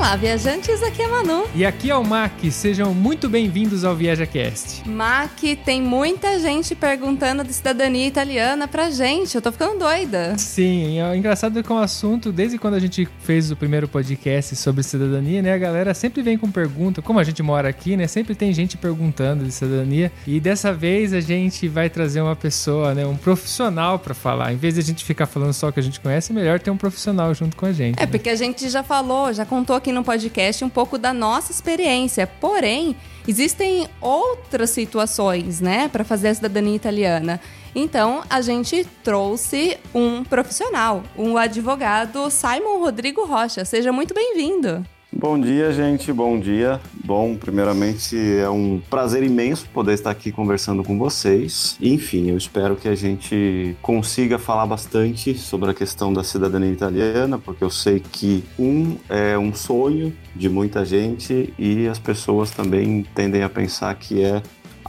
Olá, viajantes, aqui é Manu. E aqui é o Mac, sejam muito bem-vindos ao ViajaCast. Mac, tem muita gente perguntando de cidadania italiana pra gente, eu tô ficando doida. Sim, é engraçado que é um assunto, desde quando a gente fez o primeiro podcast sobre cidadania, né, a galera sempre vem com pergunta, como a gente mora aqui, né, sempre tem gente perguntando de cidadania, e dessa vez a gente vai trazer uma pessoa, né, um profissional para falar. Em vez de a gente ficar falando só o que a gente conhece, é melhor ter um profissional junto com a gente. É, né? porque a gente já falou, já contou aqui no podcast um pouco da nossa experiência. Porém, existem outras situações, né, para fazer a cidadania italiana. Então, a gente trouxe um profissional, um advogado Simon Rodrigo Rocha. Seja muito bem-vindo. Bom dia, gente. Bom dia. Bom, primeiramente é um prazer imenso poder estar aqui conversando com vocês. Enfim, eu espero que a gente consiga falar bastante sobre a questão da cidadania italiana, porque eu sei que um é um sonho de muita gente e as pessoas também tendem a pensar que é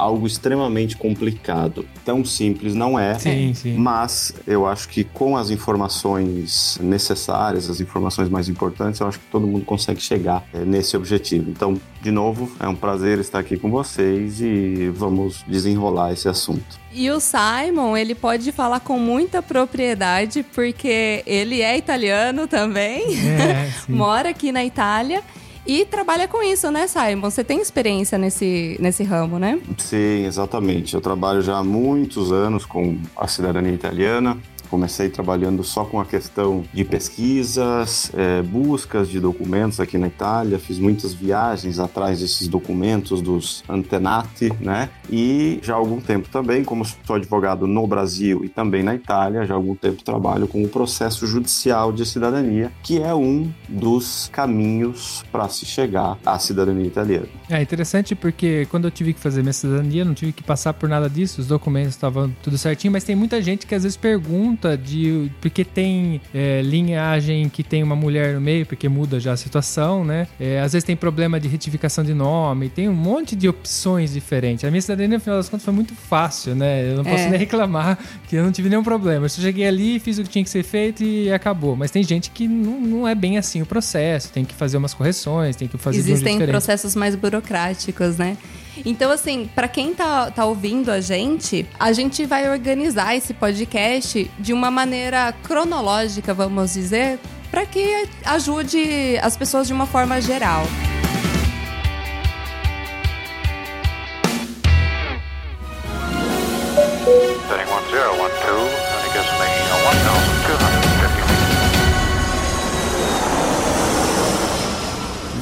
algo extremamente complicado. Tão simples não é, sim, sim. mas eu acho que com as informações necessárias, as informações mais importantes, eu acho que todo mundo consegue chegar é, nesse objetivo. Então, de novo, é um prazer estar aqui com vocês e vamos desenrolar esse assunto. E o Simon, ele pode falar com muita propriedade, porque ele é italiano também, é, mora aqui na Itália e trabalha com isso, né, Simon? Você tem experiência nesse, nesse ramo, né? Sim, exatamente. Eu trabalho já há muitos anos com a cidadania italiana. Comecei trabalhando só com a questão de pesquisas, é, buscas de documentos aqui na Itália, fiz muitas viagens atrás desses documentos dos antenati, né? E já há algum tempo também, como sou advogado no Brasil e também na Itália, já há algum tempo trabalho com o processo judicial de cidadania, que é um dos caminhos para se chegar à cidadania italiana. É interessante porque quando eu tive que fazer minha cidadania, não tive que passar por nada disso, os documentos estavam tudo certinho, mas tem muita gente que às vezes pergunta de. Porque tem é, linhagem que tem uma mulher no meio, porque muda já a situação, né? É, às vezes tem problema de retificação de nome, tem um monte de opções diferentes. A minha cidadania, no final das contas, foi muito fácil, né? Eu não posso é. nem reclamar que eu não tive nenhum problema. Eu só cheguei ali, fiz o que tinha que ser feito e acabou. Mas tem gente que não, não é bem assim o processo, tem que fazer umas correções, tem que fazer Existem processos mais burocráticos, né? Então, assim, para quem tá, tá ouvindo a gente, a gente vai organizar esse podcast de uma maneira cronológica, vamos dizer, para que ajude as pessoas de uma forma geral.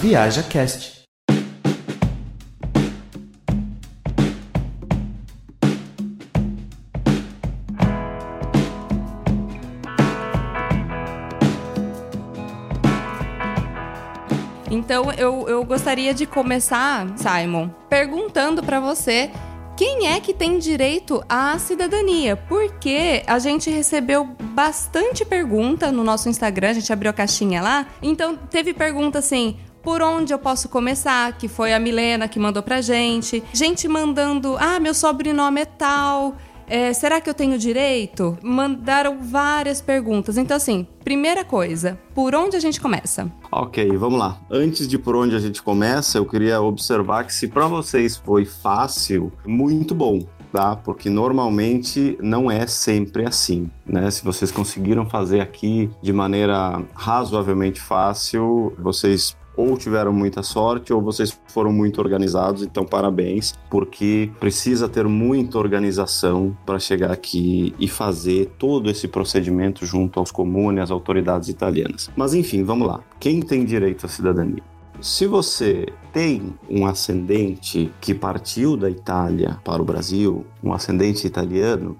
Viaja Cast. Então eu, eu gostaria de começar, Simon, perguntando para você quem é que tem direito à cidadania? Porque a gente recebeu bastante pergunta no nosso Instagram, a gente abriu a caixinha lá. Então teve pergunta assim: por onde eu posso começar? Que foi a Milena que mandou pra gente. Gente mandando: ah, meu sobrenome é tal. É, será que eu tenho direito? Mandaram várias perguntas. Então, assim, primeira coisa, por onde a gente começa? Ok, vamos lá. Antes de por onde a gente começa, eu queria observar que se para vocês foi fácil, muito bom. Tá? Porque normalmente não é sempre assim, né? Se vocês conseguiram fazer aqui de maneira razoavelmente fácil, vocês ou tiveram muita sorte ou vocês foram muito organizados, então parabéns, porque precisa ter muita organização para chegar aqui e fazer todo esse procedimento junto aos comunes, às autoridades italianas. Mas enfim, vamos lá. Quem tem direito à cidadania? Se você tem um ascendente que partiu da Itália para o Brasil, um ascendente italiano,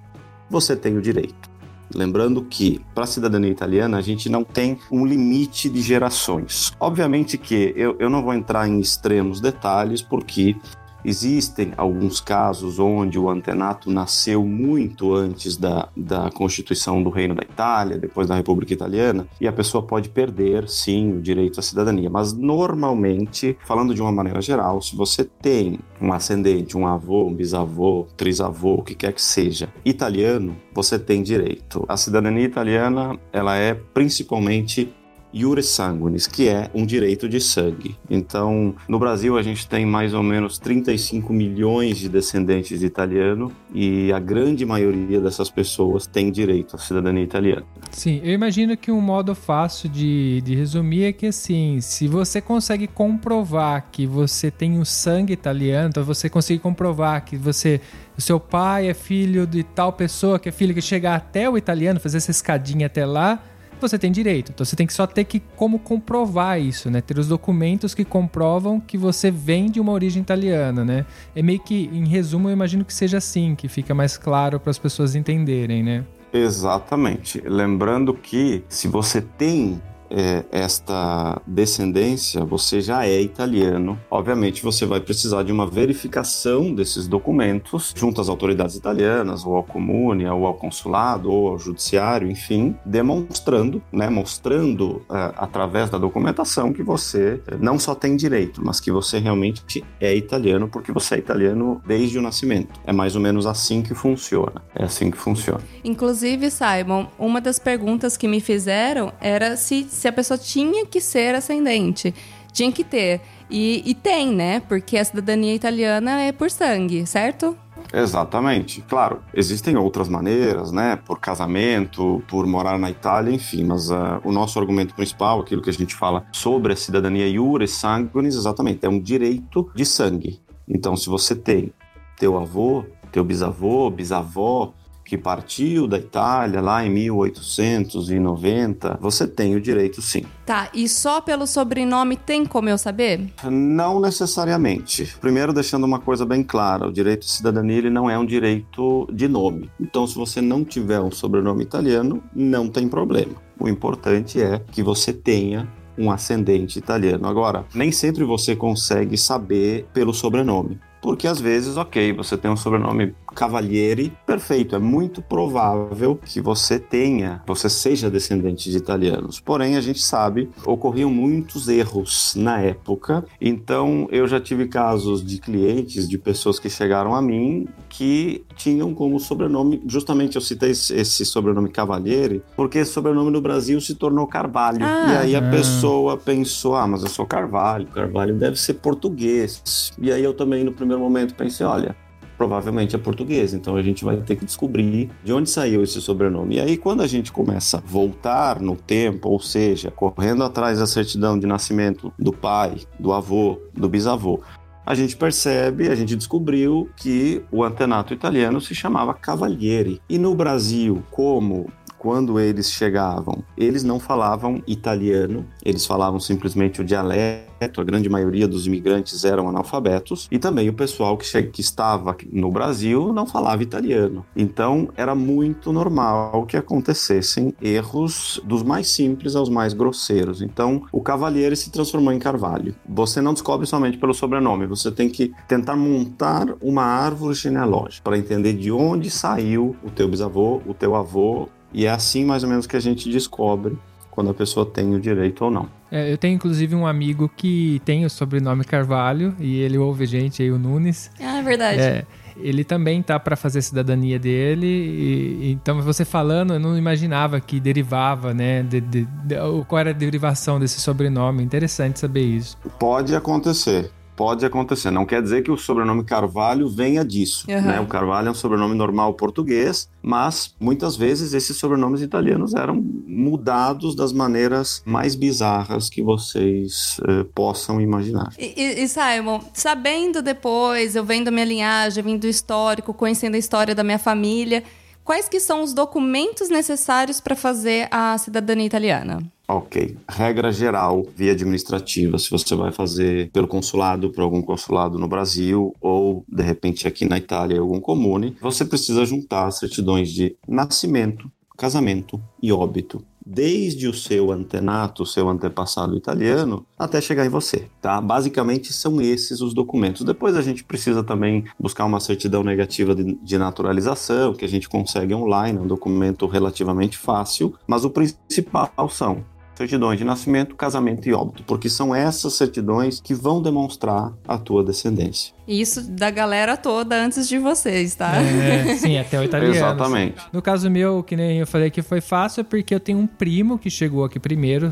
você tem o direito. Lembrando que, para a cidadania italiana, a gente não tem um limite de gerações. Obviamente que eu, eu não vou entrar em extremos detalhes, porque Existem alguns casos onde o antenato nasceu muito antes da, da constituição do Reino da Itália, depois da República Italiana, e a pessoa pode perder, sim, o direito à cidadania. Mas, normalmente, falando de uma maneira geral, se você tem um ascendente, um avô, um bisavô, trisavô, o que quer que seja, italiano, você tem direito. A cidadania italiana, ela é principalmente iure sanguinis, que é um direito de sangue. Então, no Brasil a gente tem mais ou menos 35 milhões de descendentes de italiano e a grande maioria dessas pessoas tem direito à cidadania italiana. Sim, eu imagino que um modo fácil de, de resumir é que assim, se você consegue comprovar que você tem o sangue italiano, então você consegue comprovar que você o seu pai é filho de tal pessoa, que é filho que chega até o italiano, fazer essa escadinha até lá, você tem direito. Então você tem que só ter que como comprovar isso, né? Ter os documentos que comprovam que você vem de uma origem italiana, né? É meio que, em resumo, eu imagino que seja assim, que fica mais claro para as pessoas entenderem, né? Exatamente. Lembrando que se você tem é, esta descendência, você já é italiano. Obviamente, você vai precisar de uma verificação desses documentos junto às autoridades italianas, ou ao comune, ou ao consulado, ou ao judiciário, enfim, demonstrando, né, mostrando é, através da documentação que você não só tem direito, mas que você realmente é italiano, porque você é italiano desde o nascimento. É mais ou menos assim que funciona. É assim que funciona. Inclusive, Simon, uma das perguntas que me fizeram era se se a pessoa tinha que ser ascendente. Tinha que ter. E, e tem, né? Porque a cidadania italiana é por sangue, certo? Exatamente. Claro, existem outras maneiras, né? Por casamento, por morar na Itália, enfim. Mas uh, o nosso argumento principal, aquilo que a gente fala sobre a cidadania iure sanguinis, exatamente, é um direito de sangue. Então, se você tem teu avô, teu bisavô, bisavó, que partiu da Itália lá em 1890, você tem o direito sim. Tá, e só pelo sobrenome tem como eu saber? Não necessariamente. Primeiro, deixando uma coisa bem clara: o direito de cidadania ele não é um direito de nome. Então, se você não tiver um sobrenome italiano, não tem problema. O importante é que você tenha um ascendente italiano. Agora, nem sempre você consegue saber pelo sobrenome porque às vezes, ok, você tem um sobrenome Cavalieri, perfeito, é muito provável que você tenha, você seja descendente de italianos. Porém, a gente sabe, ocorriam muitos erros na época, então eu já tive casos de clientes, de pessoas que chegaram a mim que tinham como sobrenome, justamente eu citei esse sobrenome Cavalieri, porque esse sobrenome no Brasil se tornou Carvalho. Ah, e aí a ah. pessoa pensou, ah, mas eu sou Carvalho, Carvalho deve ser português. E aí eu também no primeiro momento pensei, olha, provavelmente é português, então a gente vai ter que descobrir de onde saiu esse sobrenome. E aí, quando a gente começa a voltar no tempo, ou seja, correndo atrás da certidão de nascimento do pai, do avô, do bisavô, a gente percebe, a gente descobriu que o antenato italiano se chamava Cavalieri. E no Brasil, como quando eles chegavam, eles não falavam italiano, eles falavam simplesmente o dialeto. A grande maioria dos imigrantes eram analfabetos e também o pessoal que, que estava no Brasil não falava italiano. Então era muito normal que acontecessem erros dos mais simples aos mais grosseiros. Então o Cavalieri se transformou em Carvalho. Você não descobre somente pelo sobrenome, você tem que tentar montar uma árvore genealógica para entender de onde saiu o teu bisavô, o teu avô, e é assim mais ou menos que a gente descobre quando a pessoa tem o direito ou não. É, eu tenho inclusive um amigo que tem o sobrenome Carvalho e ele ouve a gente aí, o Nunes. Ah, é verdade. É, ele também tá para fazer a cidadania dele. E, então, você falando, eu não imaginava que derivava, né? De, de, de, qual era a derivação desse sobrenome. Interessante saber isso. Pode acontecer pode acontecer. Não quer dizer que o sobrenome Carvalho venha disso. Uhum. Né? O Carvalho é um sobrenome normal português, mas muitas vezes esses sobrenomes italianos eram mudados das maneiras mais bizarras que vocês eh, possam imaginar. E, e, Simon, sabendo depois, eu vendo a minha linhagem, vindo do histórico, conhecendo a história da minha família, quais que são os documentos necessários para fazer a cidadania italiana? Ok. Regra geral, via administrativa, se você vai fazer pelo consulado, por algum consulado no Brasil, ou de repente aqui na Itália, algum comune, você precisa juntar certidões de nascimento, casamento e óbito desde o seu antenato, seu antepassado italiano, até chegar em você, tá? Basicamente são esses os documentos. Depois a gente precisa também buscar uma certidão negativa de, de naturalização, que a gente consegue online, é um documento relativamente fácil, mas o principal são certidões de nascimento, casamento e óbito, porque são essas certidões que vão demonstrar a tua descendência. Isso da galera toda antes de vocês, tá? É, sim, até o italiano. Exatamente. No caso meu, que nem eu falei que foi fácil, é porque eu tenho um primo que chegou aqui primeiro,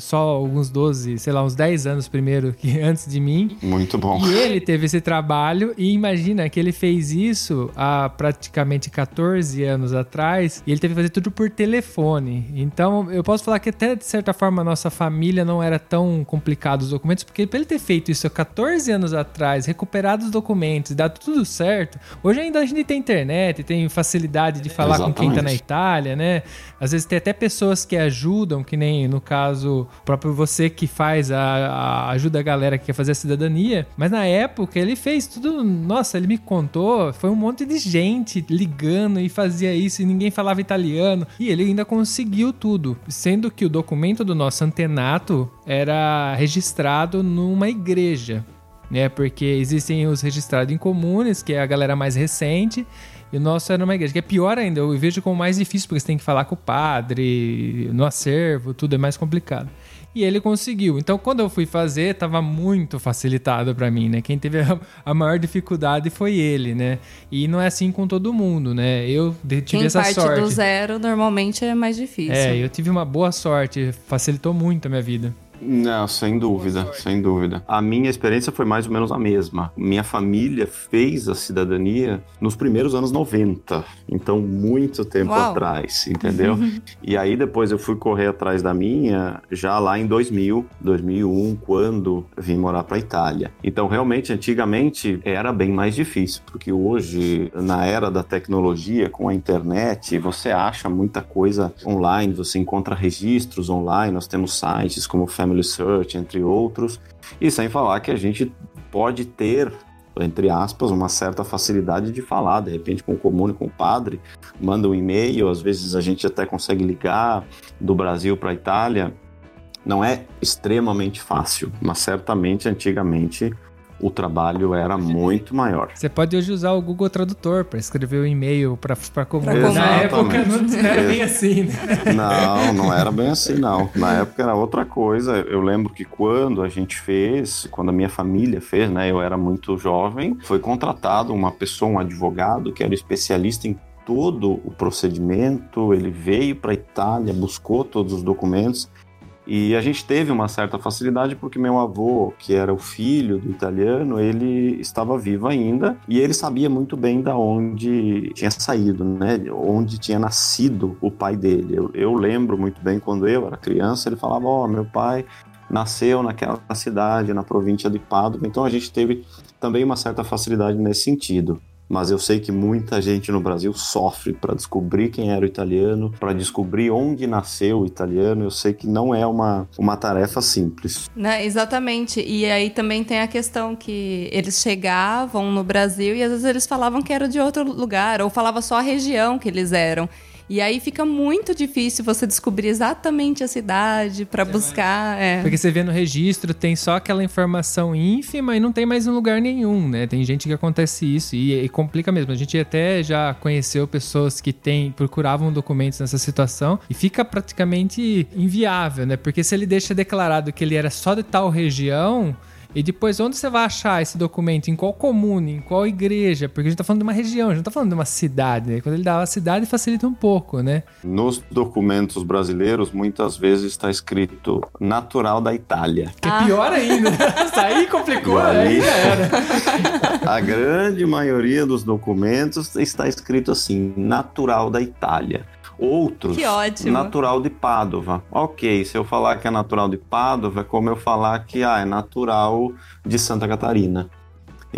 só alguns 12, sei lá, uns 10 anos primeiro que antes de mim. Muito bom. E ele teve esse trabalho e imagina que ele fez isso há praticamente 14 anos atrás e ele teve que fazer tudo por telefone. Então, eu posso falar que até de certa forma a nossa família não era tão complicado os documentos, porque pra ele ter feito isso há 14 anos atrás, recuperar os documentos, dá tudo certo. Hoje ainda a gente tem internet, tem facilidade de falar Exatamente. com quem tá na Itália, né? Às vezes tem até pessoas que ajudam, que nem no caso, próprio você que faz a, a ajuda a galera que quer fazer a cidadania. Mas na época ele fez tudo. Nossa, ele me contou, foi um monte de gente ligando e fazia isso e ninguém falava italiano. E ele ainda conseguiu tudo. Sendo que o documento do nosso antenato era registrado numa igreja né? Porque existem os registrados em comunes, que é a galera mais recente, e o nosso era numa igreja, que é pior ainda, eu vejo como mais difícil, porque você tem que falar com o padre, no acervo, tudo é mais complicado. E ele conseguiu. Então, quando eu fui fazer, estava muito facilitado para mim, né? Quem teve a, maior dificuldade foi ele, né? E não é assim com todo mundo, né? Eu tive Quem essa parte sorte. do zero normalmente é mais difícil. É, eu tive uma boa sorte, facilitou muito a minha vida. Não, sem dúvida, sem dúvida. A minha experiência foi mais ou menos a mesma. Minha família fez a cidadania nos primeiros anos 90, então muito tempo Uau. atrás, entendeu? e aí depois eu fui correr atrás da minha já lá em 2000, 2001, quando vim morar para Itália. Então realmente antigamente era bem mais difícil, porque hoje na era da tecnologia com a internet, você acha muita coisa online, você encontra registros online, nós temos sites como o Family Search, entre outros. E sem falar que a gente pode ter, entre aspas, uma certa facilidade de falar, de repente com o comune, com o padre, manda um e-mail, às vezes a gente até consegue ligar do Brasil para a Itália. Não é extremamente fácil, mas certamente antigamente o trabalho era muito maior. Você pode hoje usar o Google Tradutor para escrever o um e-mail para comunicar. Na época não era bem assim, né? Não, não era bem assim, não. Na época era outra coisa. Eu lembro que quando a gente fez, quando a minha família fez, né, eu era muito jovem, foi contratado uma pessoa, um advogado, que era especialista em todo o procedimento. Ele veio para a Itália, buscou todos os documentos e a gente teve uma certa facilidade porque meu avô, que era o filho do italiano, ele estava vivo ainda e ele sabia muito bem da onde tinha saído, né? Onde tinha nascido o pai dele. Eu, eu lembro muito bem quando eu era criança, ele falava: "Ó, oh, meu pai nasceu naquela cidade, na província de Padova". Então a gente teve também uma certa facilidade nesse sentido mas eu sei que muita gente no Brasil sofre para descobrir quem era o italiano, para descobrir onde nasceu o italiano. Eu sei que não é uma, uma tarefa simples. Né, exatamente. E aí também tem a questão que eles chegavam no Brasil e às vezes eles falavam que era de outro lugar, ou falava só a região que eles eram. E aí fica muito difícil você descobrir exatamente a cidade para buscar. É. Porque você vê no registro, tem só aquela informação ínfima e não tem mais em lugar nenhum, né? Tem gente que acontece isso e, e complica mesmo. A gente até já conheceu pessoas que tem, procuravam documentos nessa situação e fica praticamente inviável, né? Porque se ele deixa declarado que ele era só de tal região e depois, onde você vai achar esse documento? Em qual comune? Em qual igreja? Porque a gente tá falando de uma região, a gente não tá falando de uma cidade. Né? Quando ele dá a cidade, facilita um pouco, né? Nos documentos brasileiros, muitas vezes está escrito natural da Itália. Que é pior ainda. Isso aí complicou, aí já era. a grande maioria dos documentos está escrito assim, natural da Itália. Outros, que ótimo. natural de Pádua. Ok, se eu falar que é natural de Pádua, é como eu falar que ah, é natural de Santa Catarina.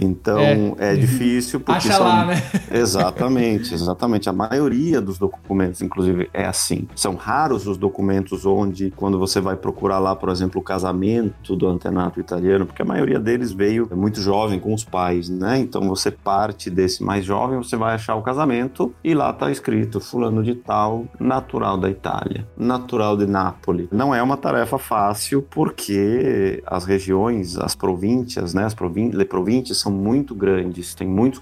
Então é, é difícil porque Acha são... lá, né? Exatamente, exatamente. A maioria dos documentos, inclusive, é assim. São raros os documentos onde, quando você vai procurar lá, por exemplo, o casamento do antenato italiano, porque a maioria deles veio muito jovem com os pais, né? Então você parte desse mais jovem, você vai achar o casamento e lá está escrito fulano de tal, natural da Itália, natural de Nápoles. Não é uma tarefa fácil porque as regiões, as províncias, né, as províncias, províncias são muito grandes, tem muitos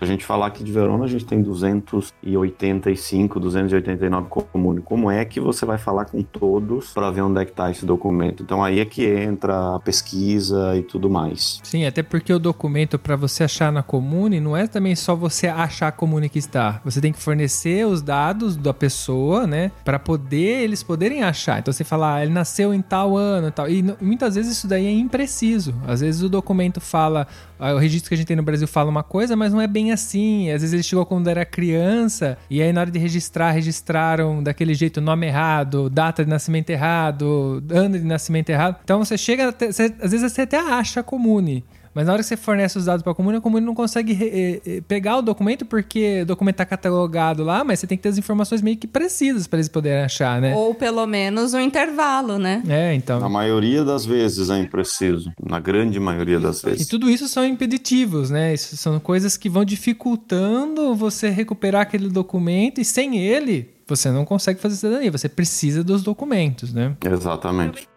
comunes, a gente falar aqui de Verona, a gente tem 285, 289 comune. Como é que você vai falar com todos para ver onde é que está esse documento? Então aí é que entra a pesquisa e tudo mais. Sim, até porque o documento para você achar na comune não é também só você achar a comune que está. Você tem que fornecer os dados da pessoa, né, para poder eles poderem achar. Então você fala, ah, ele nasceu em tal ano e tal. E muitas vezes isso daí é impreciso. Às vezes o documento fala, ah, o registro que a gente tem no Brasil fala uma coisa, mas não é bem assim. Às vezes ele chegou quando era criança e aí na hora de registrar, registraram daquele jeito nome errado, data de nascimento errado, ano de nascimento errado. Então você chega, você, às vezes você até acha comune. Mas na hora que você fornece os dados para a comune, a comune não consegue eh, eh, pegar o documento porque o documento está catalogado lá, mas você tem que ter as informações meio que precisas para eles poderem achar, né? Ou pelo menos um intervalo, né? É, então. Na maioria das vezes é impreciso. Na grande maioria das vezes. E tudo isso são impeditivos, né? Isso são coisas que vão dificultando você recuperar aquele documento e sem ele você não consegue fazer cidadania. Você precisa dos documentos, né? Exatamente.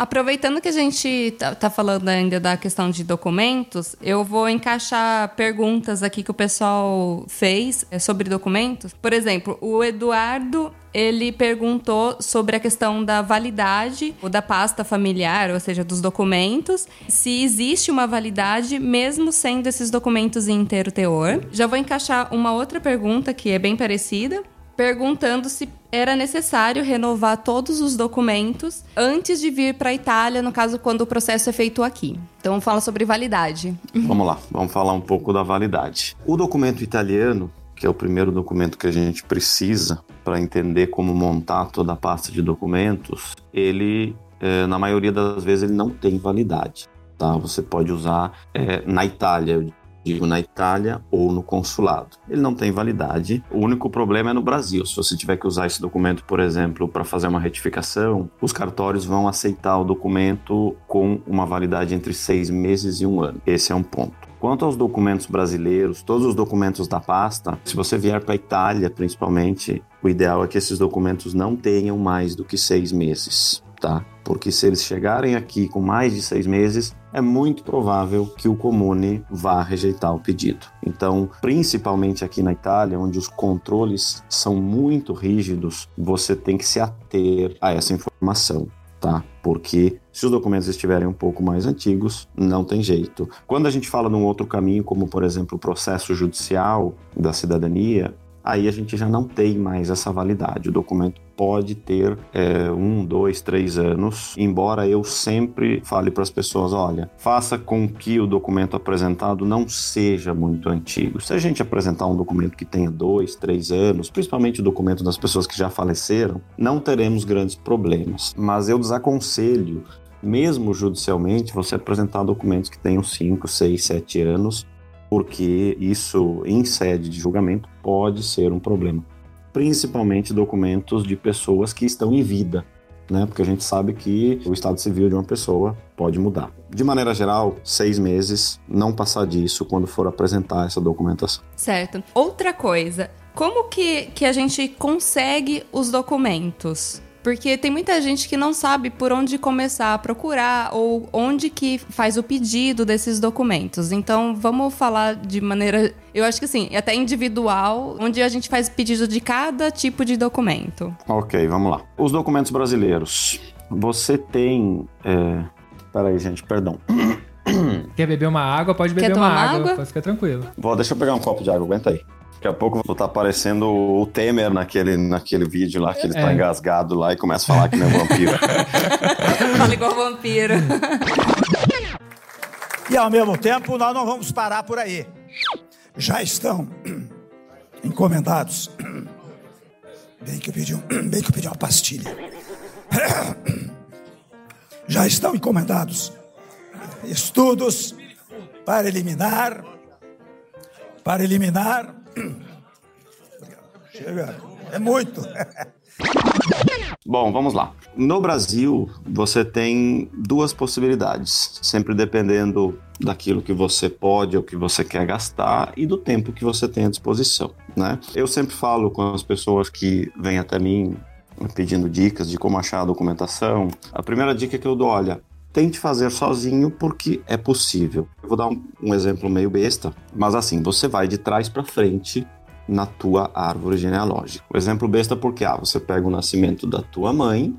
Aproveitando que a gente tá, tá, falando ainda da questão de documentos, eu vou encaixar perguntas aqui que o pessoal fez é, sobre documentos. Por exemplo, o Eduardo ele perguntou sobre a questão da validade da pasta familiar, ou seja, dos documentos, se existe uma validade mesmo sendo esses documentos em inteiro teor. Já vou encaixar uma outra pergunta que é bem parecida, perguntando se era necessário renovar todos os documentos antes de vir para a Itália, no caso, quando o processo é feito aqui. Então, fala sobre validade. Vamos lá, vamos falar um pouco da validade. O documento italiano, que é o primeiro documento que a gente precisa para entender como montar toda a pasta de documentos, ele, é, na maioria das vezes, ele não tem validade. Tá? Você pode usar é, na Itália, digo na Itália ou no consulado. Ele não tem validade. O único problema é no Brasil. Se você tiver que usar esse documento, por exemplo, para fazer uma retificação, os cartórios vão aceitar o documento com uma validade entre seis meses e um ano. Esse é um ponto. Quanto aos documentos brasileiros, todos os documentos da pasta, se você vier para a Itália, principalmente, o ideal é que esses documentos não tenham mais do que seis meses, tá? Porque se eles chegarem aqui com mais de seis meses, é muito provável que o comune vá rejeitar o pedido. Então, principalmente aqui na Itália, onde os controles são muito rígidos, você tem que se ater a essa informação. Tá? Porque se os documentos estiverem um pouco mais antigos, não tem jeito. Quando a gente fala num outro caminho, como por exemplo o processo judicial da cidadania, aí a gente já não tem mais essa validade. O documento pode ter é, um, dois, três anos, embora eu sempre fale para as pessoas: olha, faça com que o documento apresentado não seja muito antigo. Se a gente apresentar um documento que tenha dois, três anos, principalmente o documento das pessoas que já faleceram, não teremos grandes problemas. Mas eu desaconselho mesmo judicialmente, você apresentar documentos que tenham 5, 6, 7 anos, porque isso, em sede de julgamento, pode ser um problema. Principalmente documentos de pessoas que estão em vida, né? Porque a gente sabe que o estado civil de uma pessoa pode mudar. De maneira geral, seis meses, não passar disso quando for apresentar essa documentação. Certo. Outra coisa, como que, que a gente consegue os documentos? Porque tem muita gente que não sabe por onde começar a procurar ou onde que faz o pedido desses documentos. Então, vamos falar de maneira, eu acho que assim, até individual, onde a gente faz pedido de cada tipo de documento. Ok, vamos lá. Os documentos brasileiros. Você tem. É... Peraí, gente, perdão. Quer beber uma água? Pode beber uma água. água. Pode ficar tranquilo. Vou, deixa eu pegar um copo de água, aguenta aí. Daqui a pouco vou estar aparecendo o Temer naquele, naquele vídeo lá, que ele está é. engasgado lá e começa a falar que nem um vampiro. Fala igual vampiro. E ao mesmo tempo, nós não vamos parar por aí. Já estão encomendados. Bem que eu pedi, um, bem que eu pedi uma pastilha. Já estão encomendados estudos para eliminar para eliminar Chega, é muito. Bom, vamos lá. No Brasil, você tem duas possibilidades, sempre dependendo daquilo que você pode ou que você quer gastar e do tempo que você tem à disposição, né? Eu sempre falo com as pessoas que vêm até mim pedindo dicas de como achar a documentação. A primeira dica que eu dou, olha, tente fazer sozinho porque é possível. Eu vou dar um, um exemplo meio besta, mas assim, você vai de trás para frente na tua árvore genealógica. O exemplo besta porque ah, você pega o nascimento da tua mãe,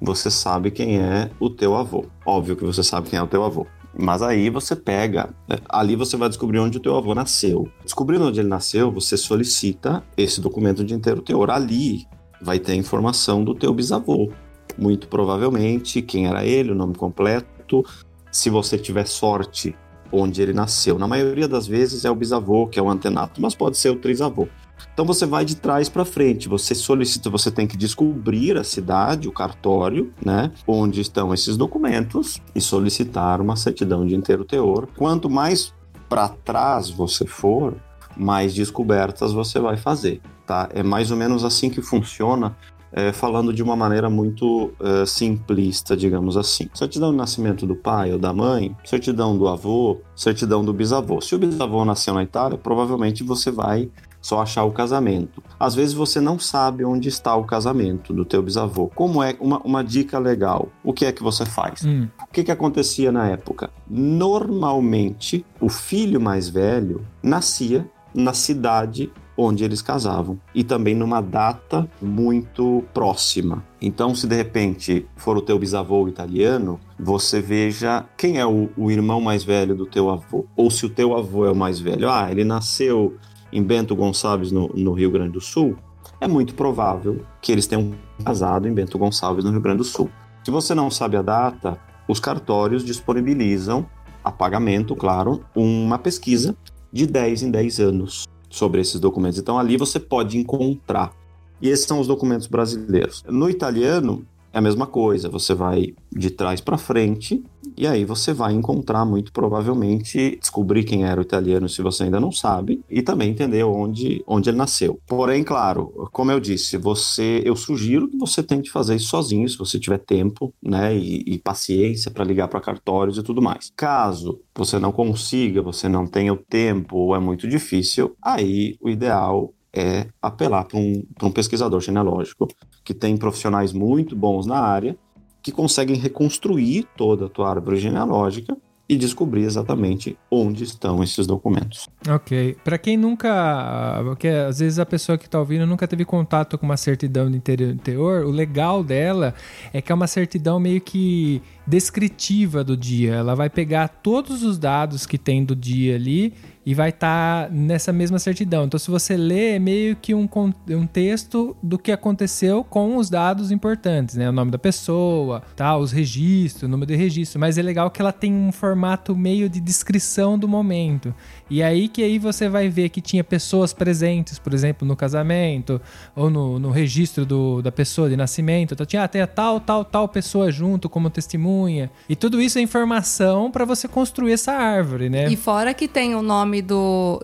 você sabe quem é o teu avô. Óbvio que você sabe quem é o teu avô. Mas aí você pega, né, ali você vai descobrir onde o teu avô nasceu. Descobrindo onde ele nasceu, você solicita esse documento de inteiro teor. Ali vai ter informação do teu bisavô. Muito provavelmente quem era ele, o nome completo. Se você tiver sorte, onde ele nasceu. Na maioria das vezes é o bisavô, que é o antenato, mas pode ser o trisavô. Então você vai de trás para frente, você solicita, você tem que descobrir a cidade, o cartório, né, onde estão esses documentos e solicitar uma certidão de inteiro teor. Quanto mais para trás você for, mais descobertas você vai fazer, tá? É mais ou menos assim que funciona é, falando de uma maneira muito é, simplista, digamos assim. Certidão de nascimento do pai ou da mãe, certidão do avô, certidão do bisavô. Se o bisavô nasceu na Itália, provavelmente você vai só achar o casamento. Às vezes você não sabe onde está o casamento do teu bisavô. Como é uma, uma dica legal? O que é que você faz? Hum. O que, que acontecia na época? Normalmente, o filho mais velho nascia na cidade onde eles casavam e também numa data muito próxima. Então, se de repente for o teu bisavô italiano, você veja quem é o, o irmão mais velho do teu avô, ou se o teu avô é o mais velho. Ah, ele nasceu em Bento Gonçalves, no, no Rio Grande do Sul. É muito provável que eles tenham casado em Bento Gonçalves, no Rio Grande do Sul. Se você não sabe a data, os cartórios disponibilizam a pagamento, claro, uma pesquisa de 10 em 10 anos sobre esses documentos. Então ali você pode encontrar. E esses são os documentos brasileiros. No italiano é a mesma coisa, você vai de trás para frente e aí você vai encontrar muito provavelmente descobrir quem era o italiano se você ainda não sabe e também entender onde, onde ele nasceu. Porém, claro, como eu disse, você eu sugiro que você tente fazer isso sozinho se você tiver tempo, né, e, e paciência para ligar para cartórios e tudo mais. Caso você não consiga, você não tenha o tempo ou é muito difícil, aí o ideal é apelar para um, um pesquisador genealógico que tem profissionais muito bons na área que conseguem reconstruir toda a tua árvore genealógica e descobrir exatamente onde estão esses documentos. Ok. Para quem nunca. Porque às vezes a pessoa que está ouvindo nunca teve contato com uma certidão de interior, o legal dela é que é uma certidão meio que descritiva do dia. Ela vai pegar todos os dados que tem do dia ali e vai estar tá nessa mesma certidão. Então, se você lê, é meio que um, um texto do que aconteceu com os dados importantes, né? O nome da pessoa, tá? os registros, o número de registro. Mas é legal que ela tem um formato meio de descrição do momento. E aí que aí você vai ver que tinha pessoas presentes, por exemplo, no casamento, ou no, no registro do, da pessoa de nascimento. Então, tinha até tal, tal, tal pessoa junto como testemunha. E tudo isso é informação para você construir essa árvore, né? E fora que tem o nome do.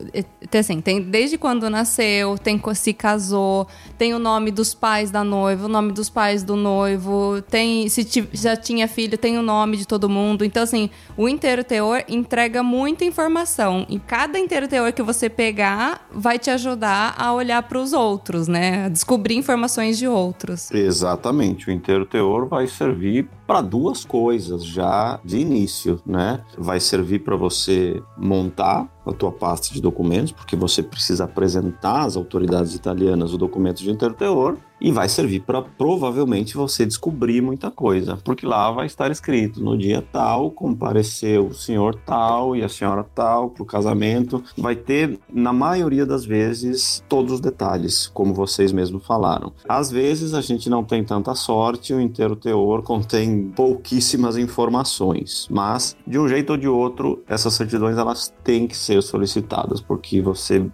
Assim, tem desde quando nasceu, tem se casou, tem o nome dos pais da noiva, o nome dos pais do noivo, tem se já tinha filho, tem o nome de todo mundo. Então, assim, o inteiro teor entrega muita informação. Cada inteiro teor que você pegar vai te ajudar a olhar para os outros, né? A descobrir informações de outros. Exatamente. O inteiro teor vai servir para duas coisas já de início, né? Vai servir para você montar a tua pasta de documentos, porque você precisa apresentar às autoridades italianas o documento de interteor e vai servir para provavelmente você descobrir muita coisa, porque lá vai estar escrito no dia tal compareceu o senhor tal e a senhora tal para o casamento. Vai ter, na maioria das vezes, todos os detalhes, como vocês mesmos falaram. Às vezes a gente não tem tanta sorte, o inteiro teor contém pouquíssimas informações, mas de um jeito ou de outro, essas certidões elas têm que ser solicitadas, porque você,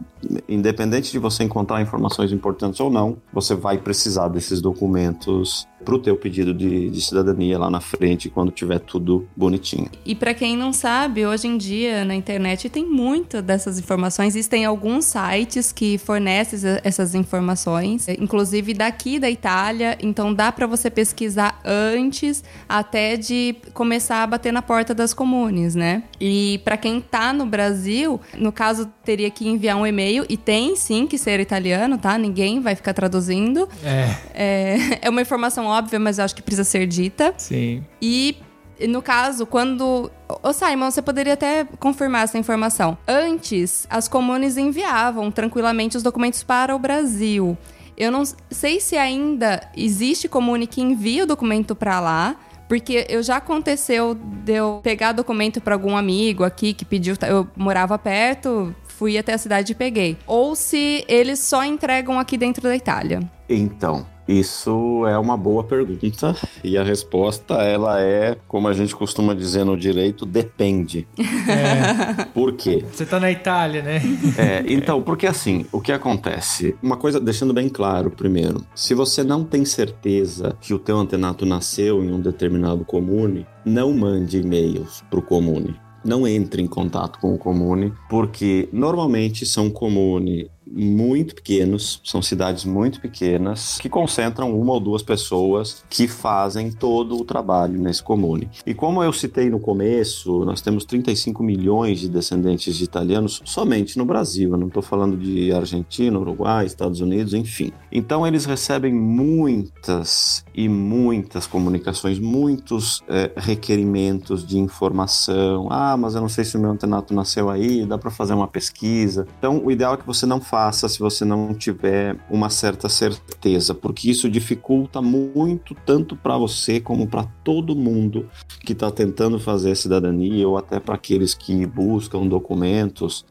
independente de você encontrar informações importantes ou não, você vai precisar precisar desses documentos para o teu pedido de, de, cidadania lá na frente, quando tiver tudo bonitinho. E para quem não sabe, hoje em dia na internet tem muitas dessas informações. Existem alguns sites que fornecem essas informações, inclusive daqui da Itália. Então dá para você pesquisar antes até de começar a bater na porta das comunes, né? E para quem tá no Brasil, no caso teria que enviar um e-mail e tem sim que ser italiano, tá? Ninguém vai ficar traduzindo. É, é, é uma informação óbvia, mas eu acho que precisa ser dita. Sim. E No caso, quando. Ô Simon, você poderia até confirmar essa informação. Antes, as comunes enviavam tranquilamente os documentos para o Brasil. Eu não sei se ainda existe comune que envia o documento para lá, porque eu já aconteceu de eu pegar documento para algum amigo aqui que pediu, eu morava perto, fui até a cidade e peguei. Ou se eles só entregam aqui dentro da Itália. Então, isso é uma boa pergunta e a resposta ela é, como a gente costuma dizer no direito, depende. É, Por quê? você tá na Itália, né? É, então, porque assim, o que acontece? Uma coisa, deixando bem claro primeiro, se você não tem certeza que o teu antenato nasceu em um determinado comune, não mande e-mails pro comune. Não entre em contato com o comune, porque normalmente são comune muito pequenos, são cidades muito pequenas, que concentram uma ou duas pessoas que fazem todo o trabalho nesse comune. E como eu citei no começo, nós temos 35 milhões de descendentes de italianos somente no Brasil, eu não estou falando de Argentina, Uruguai, Estados Unidos, enfim. Então eles recebem muitas e muitas comunicações, muitos eh, requerimentos de informação. Ah, mas eu não sei se o meu antenato nasceu aí, dá para fazer uma pesquisa. Então o ideal é que você não faça se você não tiver uma certa certeza, porque isso dificulta muito tanto para você como para todo mundo que está tentando fazer cidadania ou até para aqueles que buscam documentos.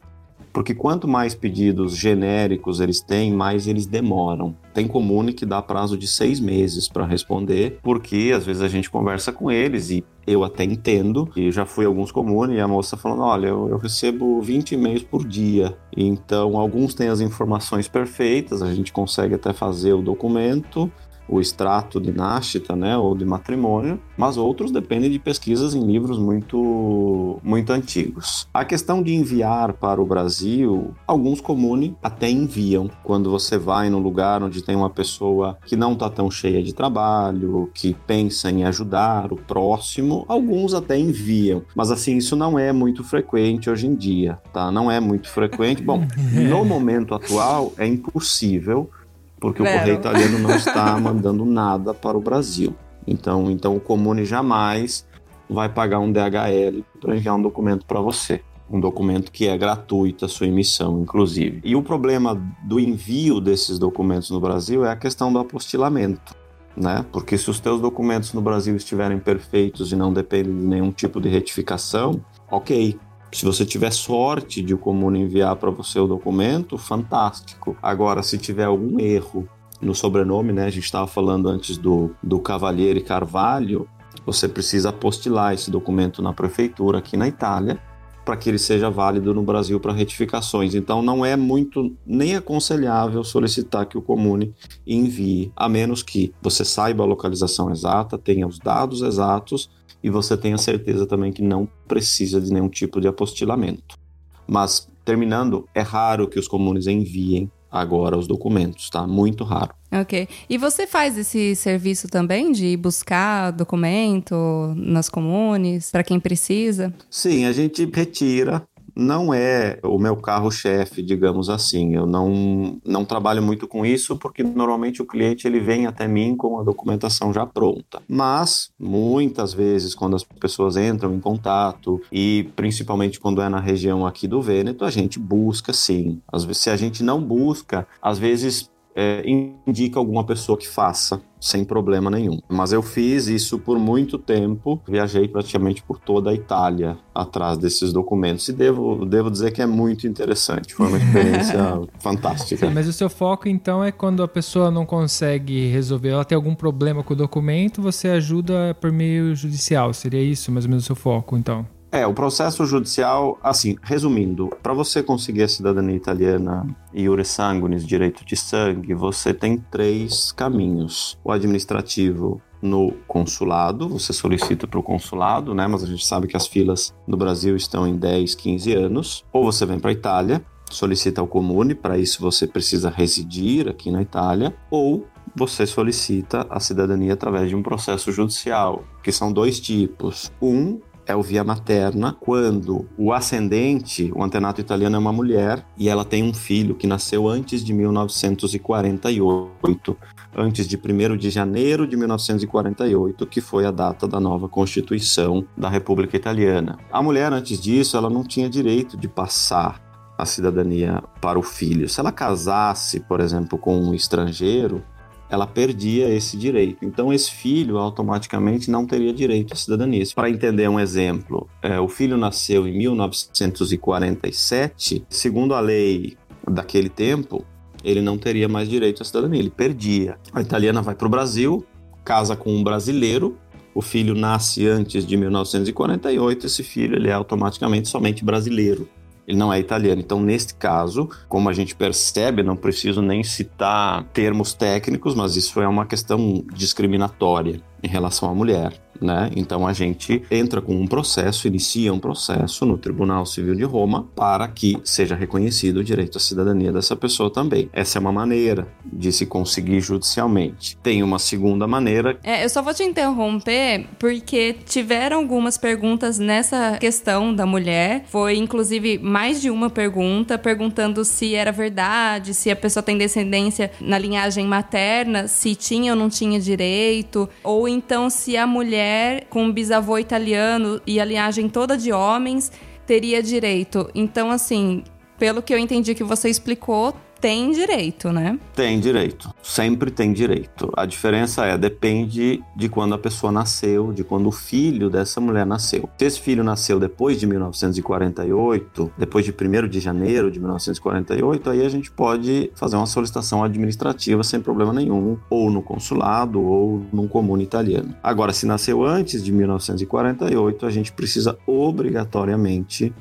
Porque quanto mais pedidos genéricos eles têm, mais eles demoram. Tem comune que dá prazo de seis meses para responder, porque às vezes a gente conversa com eles e eu até entendo, e já fui a alguns comunes e a moça falando: olha, eu, eu recebo 20 e-mails por dia. Então, alguns têm as informações perfeitas, a gente consegue até fazer o documento, o extrato de Nashita, né, ou de matrimônio, mas outros dependem de pesquisas em livros muito, muito antigos. A questão de enviar para o Brasil, alguns comunes até enviam. Quando você vai num lugar onde tem uma pessoa que não está tão cheia de trabalho, que pensa em ajudar o próximo, alguns até enviam. Mas assim, isso não é muito frequente hoje em dia, tá? Não é muito frequente. Bom, no momento atual é impossível porque Vero. o correio italiano não está mandando nada para o Brasil. Então, então o comune jamais vai pagar um DHL para enviar um documento para você. Um documento que é gratuito a sua emissão, inclusive. E o problema do envio desses documentos no Brasil é a questão do apostilamento. Né? Porque se os teus documentos no Brasil estiverem perfeitos e não dependem de nenhum tipo de retificação, ok. Se você tiver sorte de o comune enviar para você o documento, fantástico. Agora, se tiver algum erro no sobrenome, né? A gente estava falando antes do, do Cavalieri Carvalho, você precisa apostilar esse documento na prefeitura aqui na Itália para que ele seja válido no Brasil para retificações. Então não é muito nem aconselhável solicitar que o comune envie, a menos que você saiba a localização exata, tenha os dados exatos e você tenha certeza também que não precisa de nenhum tipo de apostilamento. Mas terminando, é raro que os comunes enviem agora os documentos, tá? Muito raro. Ok. E você faz esse serviço também de buscar documento nas comunes para quem precisa? Sim, a gente retira. Não é o meu carro-chefe, digamos assim. Eu não, não trabalho muito com isso porque normalmente o cliente ele vem até mim com a documentação já pronta. Mas muitas vezes quando as pessoas entram em contato e principalmente quando é na região aqui do Vêneto, a gente busca sim. Às vezes, se a gente não busca, às vezes é, indica alguma pessoa que faça, sem problema nenhum. Mas eu fiz isso por muito tempo, viajei praticamente por toda a Itália atrás desses documentos e devo, devo dizer que é muito interessante, foi uma experiência fantástica. Sim, mas o seu foco então é quando a pessoa não consegue resolver, ela tem algum problema com o documento, você ajuda por meio judicial, seria isso mais ou menos o seu foco então? É, o processo judicial, assim, resumindo, para você conseguir a cidadania italiana e iure sanguinis, direito de sangue, você tem três caminhos. O administrativo no consulado, você solicita para o consulado, né? Mas a gente sabe que as filas no Brasil estão em 10, 15 anos. Ou você vem para a Itália, solicita ao comune, para isso você precisa residir aqui na Itália, ou você solicita a cidadania através de um processo judicial, que são dois tipos. Um é o via materna, quando o ascendente, o antenato italiano é uma mulher e ela tem um filho que nasceu antes de 1948, antes de 1 de janeiro de 1948, que foi a data da nova Constituição da República Italiana. A mulher, antes disso, ela não tinha direito de passar a cidadania para o filho. Se ela casasse, por exemplo, com um estrangeiro, ela perdia esse direito. Então, esse filho automaticamente não teria direito à cidadania. Para entender um exemplo, é, o filho nasceu em 1947, segundo a lei daquele tempo, ele não teria mais direito à cidadania, ele perdia. A italiana vai para o Brasil, casa com um brasileiro, o filho nasce antes de 1948, esse filho ele é automaticamente somente brasileiro ele não é italiano. Então, neste caso, como a gente percebe, não preciso nem citar termos técnicos, mas isso é uma questão discriminatória em relação à mulher né? Então a gente entra com um processo, inicia um processo no Tribunal Civil de Roma para que seja reconhecido o direito à cidadania dessa pessoa também. Essa é uma maneira de se conseguir judicialmente. Tem uma segunda maneira. É, eu só vou te interromper porque tiveram algumas perguntas nessa questão da mulher. Foi inclusive mais de uma pergunta perguntando se era verdade, se a pessoa tem descendência na linhagem materna, se tinha ou não tinha direito, ou então se a mulher mulher com um bisavô italiano e a linhagem toda de homens teria direito. Então, assim, pelo que eu entendi que você explicou, tem direito, né? Tem direito. Sempre tem direito. A diferença é, depende de quando a pessoa nasceu, de quando o filho dessa mulher nasceu. Se esse filho nasceu depois de 1948, depois de 1 de janeiro de 1948, aí a gente pode fazer uma solicitação administrativa sem problema nenhum, ou no consulado, ou num comune italiano. Agora, se nasceu antes de 1948, a gente precisa obrigatoriamente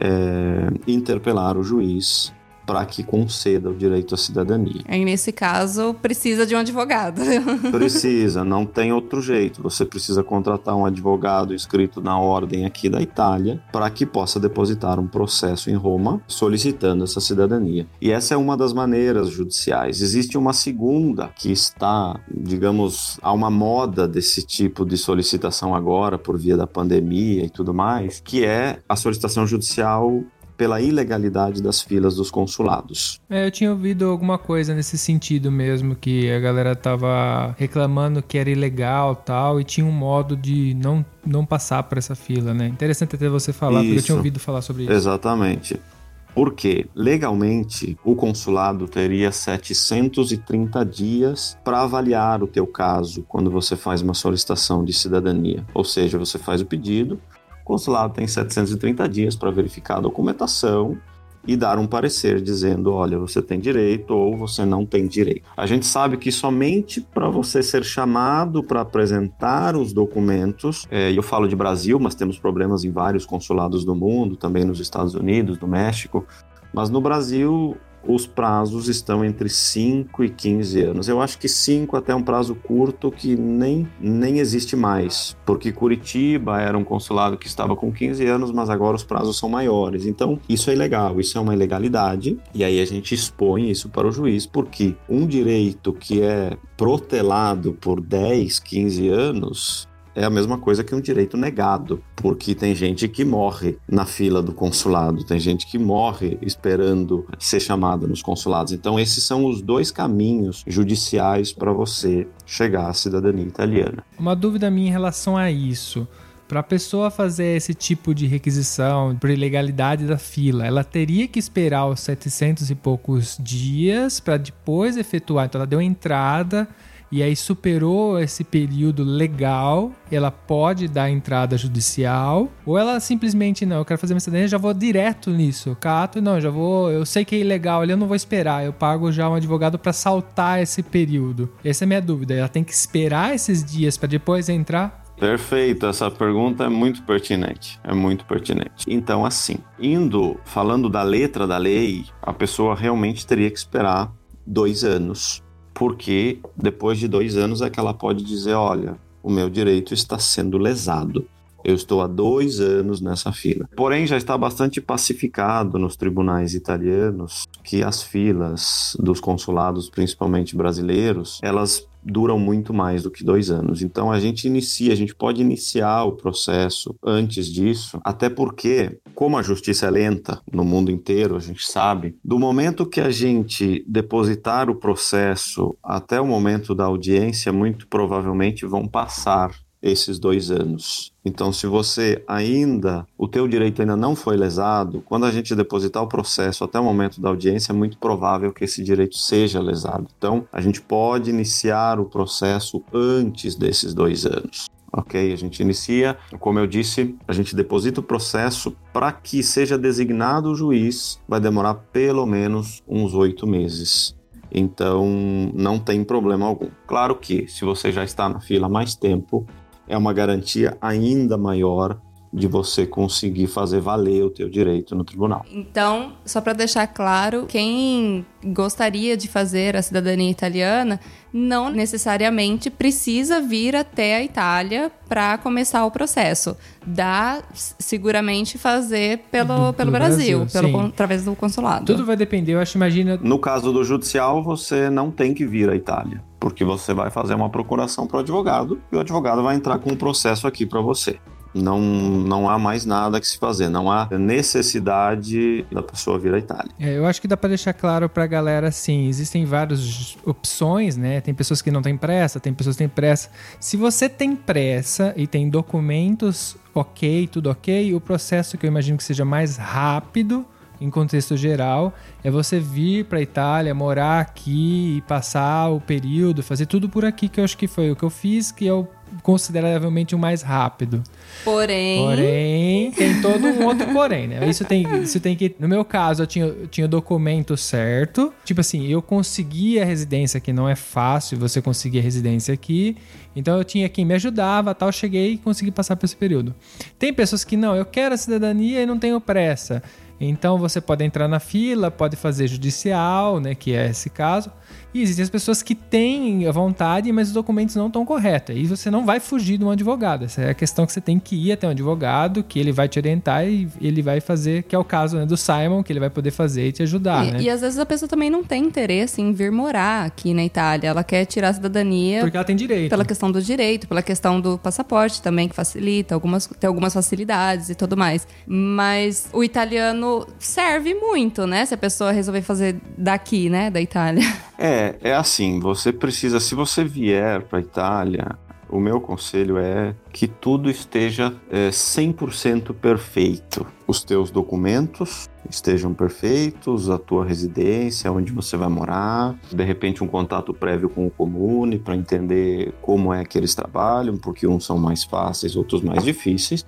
é, interpelar o juiz para que conceda o direito à cidadania. Aí, nesse caso, precisa de um advogado. Precisa, não tem outro jeito. Você precisa contratar um advogado escrito na ordem aqui da Itália para que possa depositar um processo em Roma solicitando essa cidadania. E essa é uma das maneiras judiciais. Existe uma segunda que está, digamos, a uma moda desse tipo de solicitação agora por via da pandemia e tudo mais, que é a solicitação judicial pela ilegalidade das filas dos consulados. É, eu tinha ouvido alguma coisa nesse sentido mesmo, que a galera tava reclamando que era ilegal tal, e tinha um modo de não, não passar por essa fila, né? Interessante até você falar, isso, porque eu tinha ouvido falar sobre isso. Exatamente. Porque legalmente o consulado teria 730 dias para avaliar o teu caso quando você faz uma solicitação de cidadania. Ou seja, você faz o pedido, consulado tem 730 dias para verificar a documentação e dar um parecer dizendo, olha, você tem direito ou você não tem direito. A gente sabe que somente para você ser chamado para apresentar os documentos, é, eu falo de Brasil, mas temos problemas em vários consulados do mundo, também nos Estados Unidos, no México, mas no Brasil os prazos estão entre 5 e 15 anos. Eu acho que 5 até é um prazo curto que nem, nem existe mais, porque Curitiba era um consulado que estava com 15 anos, mas agora os prazos são maiores. Então, isso é ilegal, isso é uma ilegalidade, e aí a gente expõe isso para o juiz, porque um direito que é protelado por 10, 15 anos, é a mesma coisa que um direito negado, porque tem gente que morre na fila do consulado, tem gente que morre esperando ser chamada nos consulados. Então, esses são os dois caminhos judiciais para você chegar à cidadania italiana. Uma dúvida minha em relação a isso. Para a pessoa fazer esse tipo de requisição por ilegalidade da fila, ela teria que esperar os 700 e poucos dias para depois efetuar. Então, ela deu entrada e aí superou esse período legal, ela pode dar entrada judicial, ou ela simplesmente não, eu quero fazer minha cidadania, já vou direto nisso. Cato, não, já vou, eu sei que é ilegal, eu não vou esperar, eu pago já um advogado para saltar esse período. Essa é a minha dúvida, ela tem que esperar esses dias para depois entrar? Perfeito, essa pergunta é muito pertinente, é muito pertinente. Então, assim, indo, falando da letra da lei, a pessoa realmente teria que esperar dois anos porque depois de dois anos é que ela pode dizer: olha, o meu direito está sendo lesado. Eu estou há dois anos nessa fila. Porém, já está bastante pacificado nos tribunais italianos que as filas dos consulados, principalmente brasileiros, elas duram muito mais do que dois anos. Então a gente inicia, a gente pode iniciar o processo antes disso, até porque, como a justiça é lenta no mundo inteiro, a gente sabe, do momento que a gente depositar o processo até o momento da audiência, muito provavelmente vão passar esses dois anos. Então, se você ainda, o teu direito ainda não foi lesado, quando a gente depositar o processo até o momento da audiência, é muito provável que esse direito seja lesado. Então, a gente pode iniciar o processo antes desses dois anos. Ok, a gente inicia, como eu disse, a gente deposita o processo para que seja designado o juiz, vai demorar pelo menos uns oito meses. Então, não tem problema algum. Claro que, se você já está na fila há mais tempo, é uma garantia ainda maior de você conseguir fazer valer o teu direito no tribunal. Então, só para deixar claro, quem gostaria de fazer a cidadania italiana não necessariamente precisa vir até a Itália para começar o processo. Dá seguramente fazer pelo, Do- pelo do Brasil, Brasil, pelo, através do consulado. Tudo vai depender, eu acho, imagina. No caso do judicial, você não tem que vir à Itália, porque você vai fazer uma procuração para o advogado e o advogado vai entrar com um processo aqui para você. Não, não há mais nada que se fazer, não há necessidade da pessoa vir à Itália. É, eu acho que dá pra deixar claro pra galera assim, existem várias opções, né? Tem pessoas que não têm pressa, tem pessoas que têm pressa. Se você tem pressa e tem documentos ok, tudo ok, o processo que eu imagino que seja mais rápido em contexto geral é você vir pra Itália, morar aqui e passar o período, fazer tudo por aqui, que eu acho que foi o que eu fiz, que é o consideravelmente o mais rápido. Porém, Porém, tem todo um outro porém, né? Isso tem, isso tem que. No meu caso, eu tinha, eu tinha o documento certo. Tipo assim, eu consegui a residência que não é fácil você conseguir a residência aqui. Então eu tinha quem me ajudava, tal. Cheguei e consegui passar por esse período. Tem pessoas que não, eu quero a cidadania e não tenho pressa. Então você pode entrar na fila, pode fazer judicial, né? Que é esse caso. E existem as pessoas que têm a vontade, mas os documentos não estão corretos. E você não vai fugir de um advogado. Essa é a questão que você tem que ir até um advogado, que ele vai te orientar e ele vai fazer, que é o caso né, do Simon, que ele vai poder fazer e te ajudar, e, né? e às vezes a pessoa também não tem interesse em vir morar aqui na Itália. Ela quer tirar a cidadania Porque ela tem direito. pela questão do direito, pela questão do passaporte também, que facilita, algumas, tem algumas facilidades e tudo mais. Mas o italiano serve muito, né? Se a pessoa resolver fazer daqui, né? Da Itália. É, é assim, você precisa, se você vier para Itália, o meu conselho é que tudo esteja é, 100% perfeito. Os teus documentos estejam perfeitos, a tua residência, onde você vai morar, de repente um contato prévio com o comune para entender como é que eles trabalham, porque uns são mais fáceis, outros mais difíceis.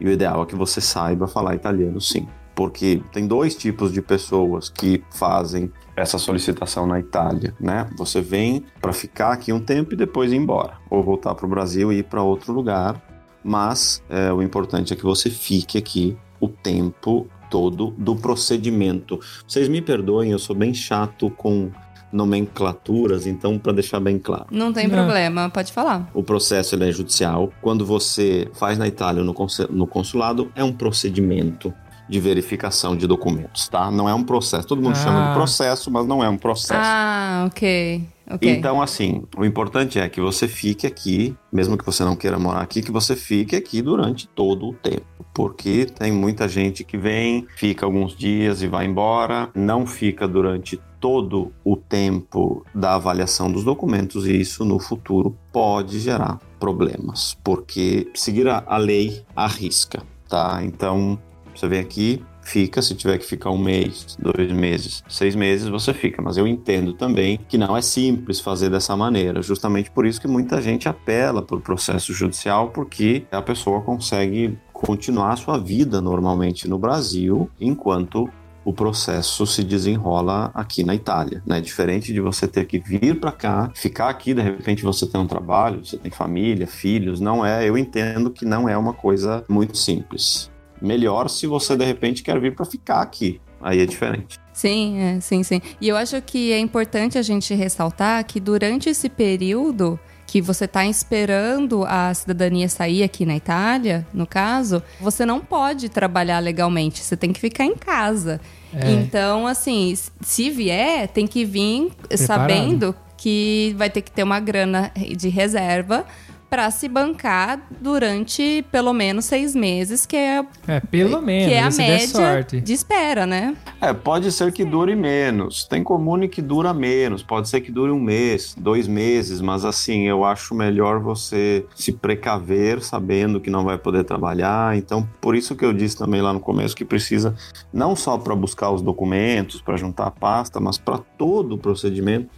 E o ideal é que você saiba falar italiano sim. Porque tem dois tipos de pessoas que fazem essa solicitação na Itália, né? Você vem para ficar aqui um tempo e depois ir embora, ou voltar para o Brasil e ir para outro lugar. Mas é, o importante é que você fique aqui o tempo todo do procedimento. Vocês me perdoem, eu sou bem chato com nomenclaturas, então para deixar bem claro. Não tem Não. problema, pode falar. O processo ele é judicial. Quando você faz na Itália no consulado, é um procedimento de verificação de documentos, tá? Não é um processo. Todo mundo Ah. chama de processo, mas não é um processo. Ah, ok. Ok. Então, assim, o importante é que você fique aqui, mesmo que você não queira morar aqui, que você fique aqui durante todo o tempo. Porque tem muita gente que vem, fica alguns dias e vai embora, não fica durante todo o tempo da avaliação dos documentos, e isso no futuro pode gerar problemas, porque seguir a lei arrisca, tá? Então, você vem aqui, fica, se tiver que ficar um mês, dois meses, seis meses, você fica. Mas eu entendo também que não é simples fazer dessa maneira. Justamente por isso que muita gente apela para o processo judicial, porque a pessoa consegue continuar a sua vida normalmente no Brasil, enquanto o processo se desenrola aqui na Itália, né? Diferente de você ter que vir para cá, ficar aqui, de repente você tem um trabalho, você tem família, filhos, não é, eu entendo que não é uma coisa muito simples. Melhor se você de repente quer vir para ficar aqui. Aí é diferente. Sim, é, sim, sim. E eu acho que é importante a gente ressaltar que durante esse período que você está esperando a cidadania sair aqui na Itália, no caso, você não pode trabalhar legalmente, você tem que ficar em casa. É. Então, assim, se vier, tem que vir sabendo que vai ter que ter uma grana de reserva para se bancar durante pelo menos seis meses, que é, É, pelo menos, que é a se der média sorte. de espera, né? É, pode ser que dure menos. Tem comune que dura menos. Pode ser que dure um mês, dois meses, mas assim, eu acho melhor você se precaver sabendo que não vai poder trabalhar. Então, por isso que eu disse também lá no começo que precisa não só para buscar os documentos, para juntar a pasta, mas para todo o procedimento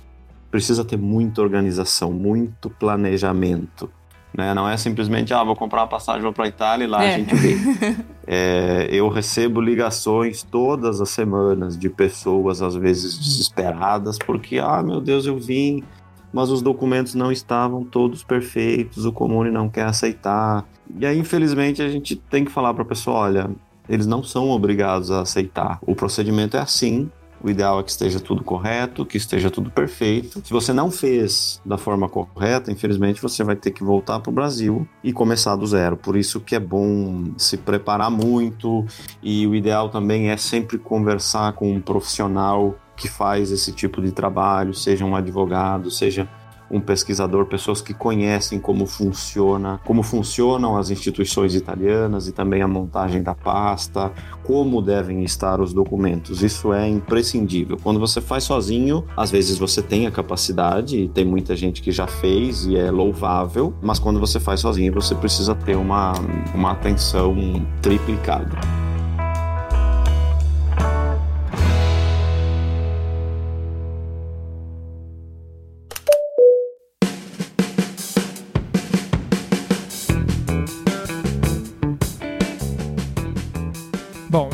precisa ter muita organização, muito planejamento. Né? Não é simplesmente, ah, vou comprar uma passagem, vou para a Itália e lá É. a gente vê. É, eu recebo ligações todas as semanas de pessoas, às vezes desesperadas, porque, ah, meu Deus, eu vim, mas os documentos não estavam todos perfeitos, o comune não quer aceitar. E aí, infelizmente, a gente tem que falar para a pessoa: olha, eles não são obrigados a aceitar. O procedimento é assim. O ideal é que esteja tudo correto, que esteja tudo perfeito. Se você não fez da forma correta, infelizmente você vai ter que voltar para o Brasil e começar do zero. Por isso que é bom se preparar muito e o ideal também é sempre conversar com um profissional que faz esse tipo de trabalho, seja um advogado, seja um pesquisador, pessoas que conhecem como funciona, como funcionam as instituições italianas e também a montagem da pasta, como devem estar os documentos. Isso é imprescindível. Quando você faz sozinho, às vezes você tem a capacidade, e tem muita gente que já fez e é louvável, mas quando você faz sozinho, você precisa ter uma, uma atenção triplicada.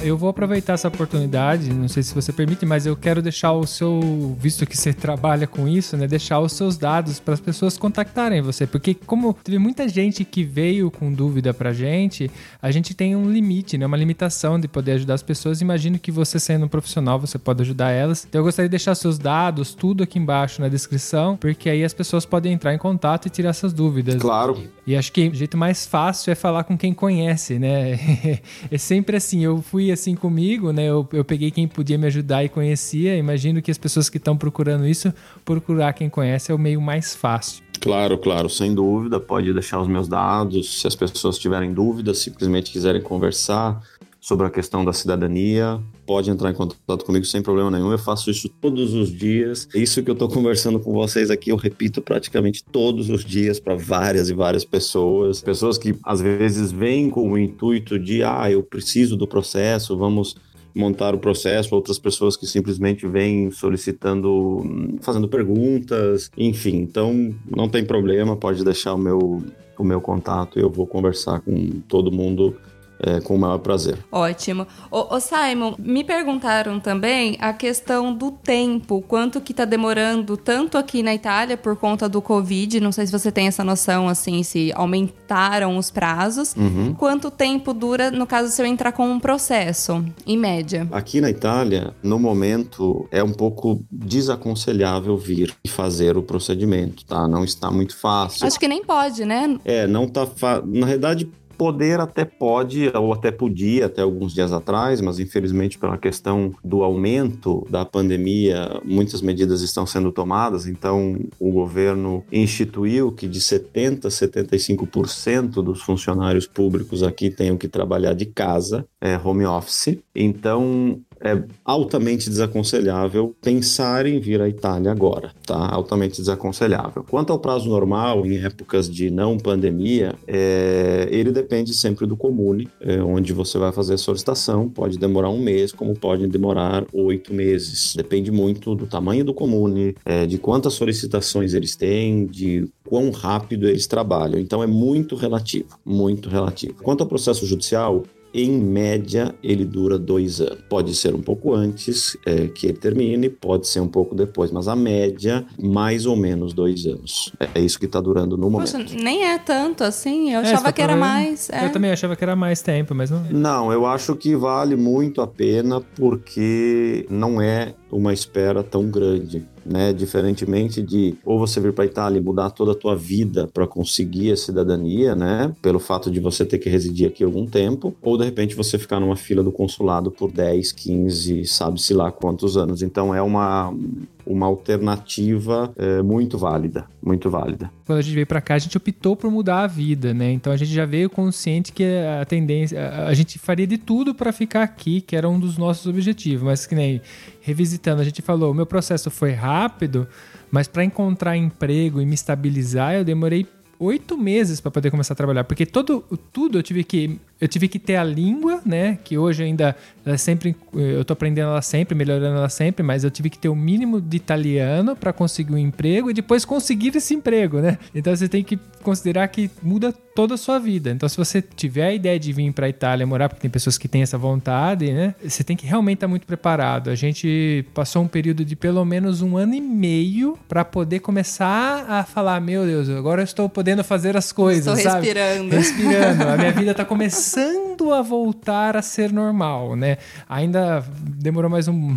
Eu vou aproveitar essa oportunidade, não sei se você permite, mas eu quero deixar o seu, visto que você trabalha com isso, né, deixar os seus dados para as pessoas contactarem você, porque como teve muita gente que veio com dúvida pra gente, a gente tem um limite, né, uma limitação de poder ajudar as pessoas. Imagino que você sendo um profissional, você pode ajudar elas. Então eu gostaria de deixar seus dados, tudo aqui embaixo na descrição, porque aí as pessoas podem entrar em contato e tirar essas dúvidas. Claro, E acho que o jeito mais fácil é falar com quem conhece, né? é sempre assim, eu fui assim comigo, né? Eu, eu peguei quem podia me ajudar e conhecia. Imagino que as pessoas que estão procurando isso, procurar quem conhece é o meio mais fácil. Claro, claro, sem dúvida. Pode deixar os meus dados. Se as pessoas tiverem dúvidas, simplesmente quiserem conversar sobre a questão da cidadania, pode entrar em contato comigo sem problema nenhum. Eu faço isso todos os dias. Isso que eu estou conversando com vocês aqui, eu repito praticamente todos os dias para várias e várias pessoas. Pessoas que às vezes vêm com o intuito de, ah, eu preciso do processo, vamos montar o processo, outras pessoas que simplesmente vêm solicitando, fazendo perguntas, enfim. Então, não tem problema, pode deixar o meu, o meu contato eu vou conversar com todo mundo é, com o maior prazer. Ótimo. Ô, ô, Simon, me perguntaram também a questão do tempo, quanto que tá demorando tanto aqui na Itália por conta do Covid, não sei se você tem essa noção, assim, se aumentaram os prazos, Uhum. quanto tempo dura, no caso, se eu entrar com um processo, em média? Aqui na Itália, no momento, é um pouco desaconselhável vir e fazer o procedimento, tá? Não está muito fácil. Acho que nem pode, né? É, não tá. Fa... Na realidade, poder até pode, ou até podia até alguns dias atrás, mas infelizmente pela questão do aumento da pandemia, muitas medidas estão sendo tomadas, então o governo instituiu que de 70% a 75% dos funcionários públicos aqui tenham que trabalhar de casa, é, home office. Então, é altamente desaconselhável pensar em vir à Itália agora, tá? Altamente desaconselhável. Quanto ao prazo normal, em épocas de não pandemia, é, ele depende sempre do comune, é, onde você vai fazer a solicitação. Pode demorar um mês, como pode demorar oito meses. Depende muito do tamanho do comune, é, de quantas solicitações eles têm, de quão rápido eles trabalham. Então é muito relativo, muito relativo. Quanto ao processo judicial, em média, ele dura dois anos. Pode ser um pouco antes é, que ele termine, pode ser um pouco depois, mas a média, mais ou menos dois anos. É, é isso que está durando no momento. Poxa, nem é tanto assim, eu É, achava você que era tá mais. é. Eu também achava que era mais tempo, mas não. Não, eu acho que vale muito a pena porque não é uma espera tão grande né? Diferentemente de ou você vir para Itália e mudar toda a tua vida para conseguir a cidadania, né? Pelo fato de você ter que residir aqui algum tempo, ou de repente você ficar numa fila do consulado por 10, 15, sabe-se lá quantos anos. Então é uma uma alternativa é, muito válida, muito válida. Quando a gente veio para cá, a gente optou por mudar a vida, né? Então a gente já veio consciente que a tendência, a, a gente faria de tudo para ficar aqui, que era um dos nossos objetivos, mas que nem revisitando, a gente falou, o meu processo foi rápido, mas para encontrar emprego e me estabilizar, eu demorei oito meses para poder começar a trabalhar, porque todo, tudo eu tive que eu tive que ter a língua, né? Que hoje ainda é sempre eu tô aprendendo ela sempre, melhorando ela sempre, mas eu tive que ter o mínimo de italiano para conseguir um emprego e depois conseguir esse emprego, né? Então você tem que considerar que muda toda a sua vida. Então se você tiver a ideia de vir para a Itália morar, porque tem pessoas que têm essa vontade, né? Você tem que realmente estar tá muito preparado. A gente passou um período de pelo menos um ano e meio para poder começar a falar, meu Deus, agora eu estou podendo fazer as coisas, estou sabe? respirando. Respirando. A minha vida está começando começando a voltar a ser normal, né? Ainda demorou mais um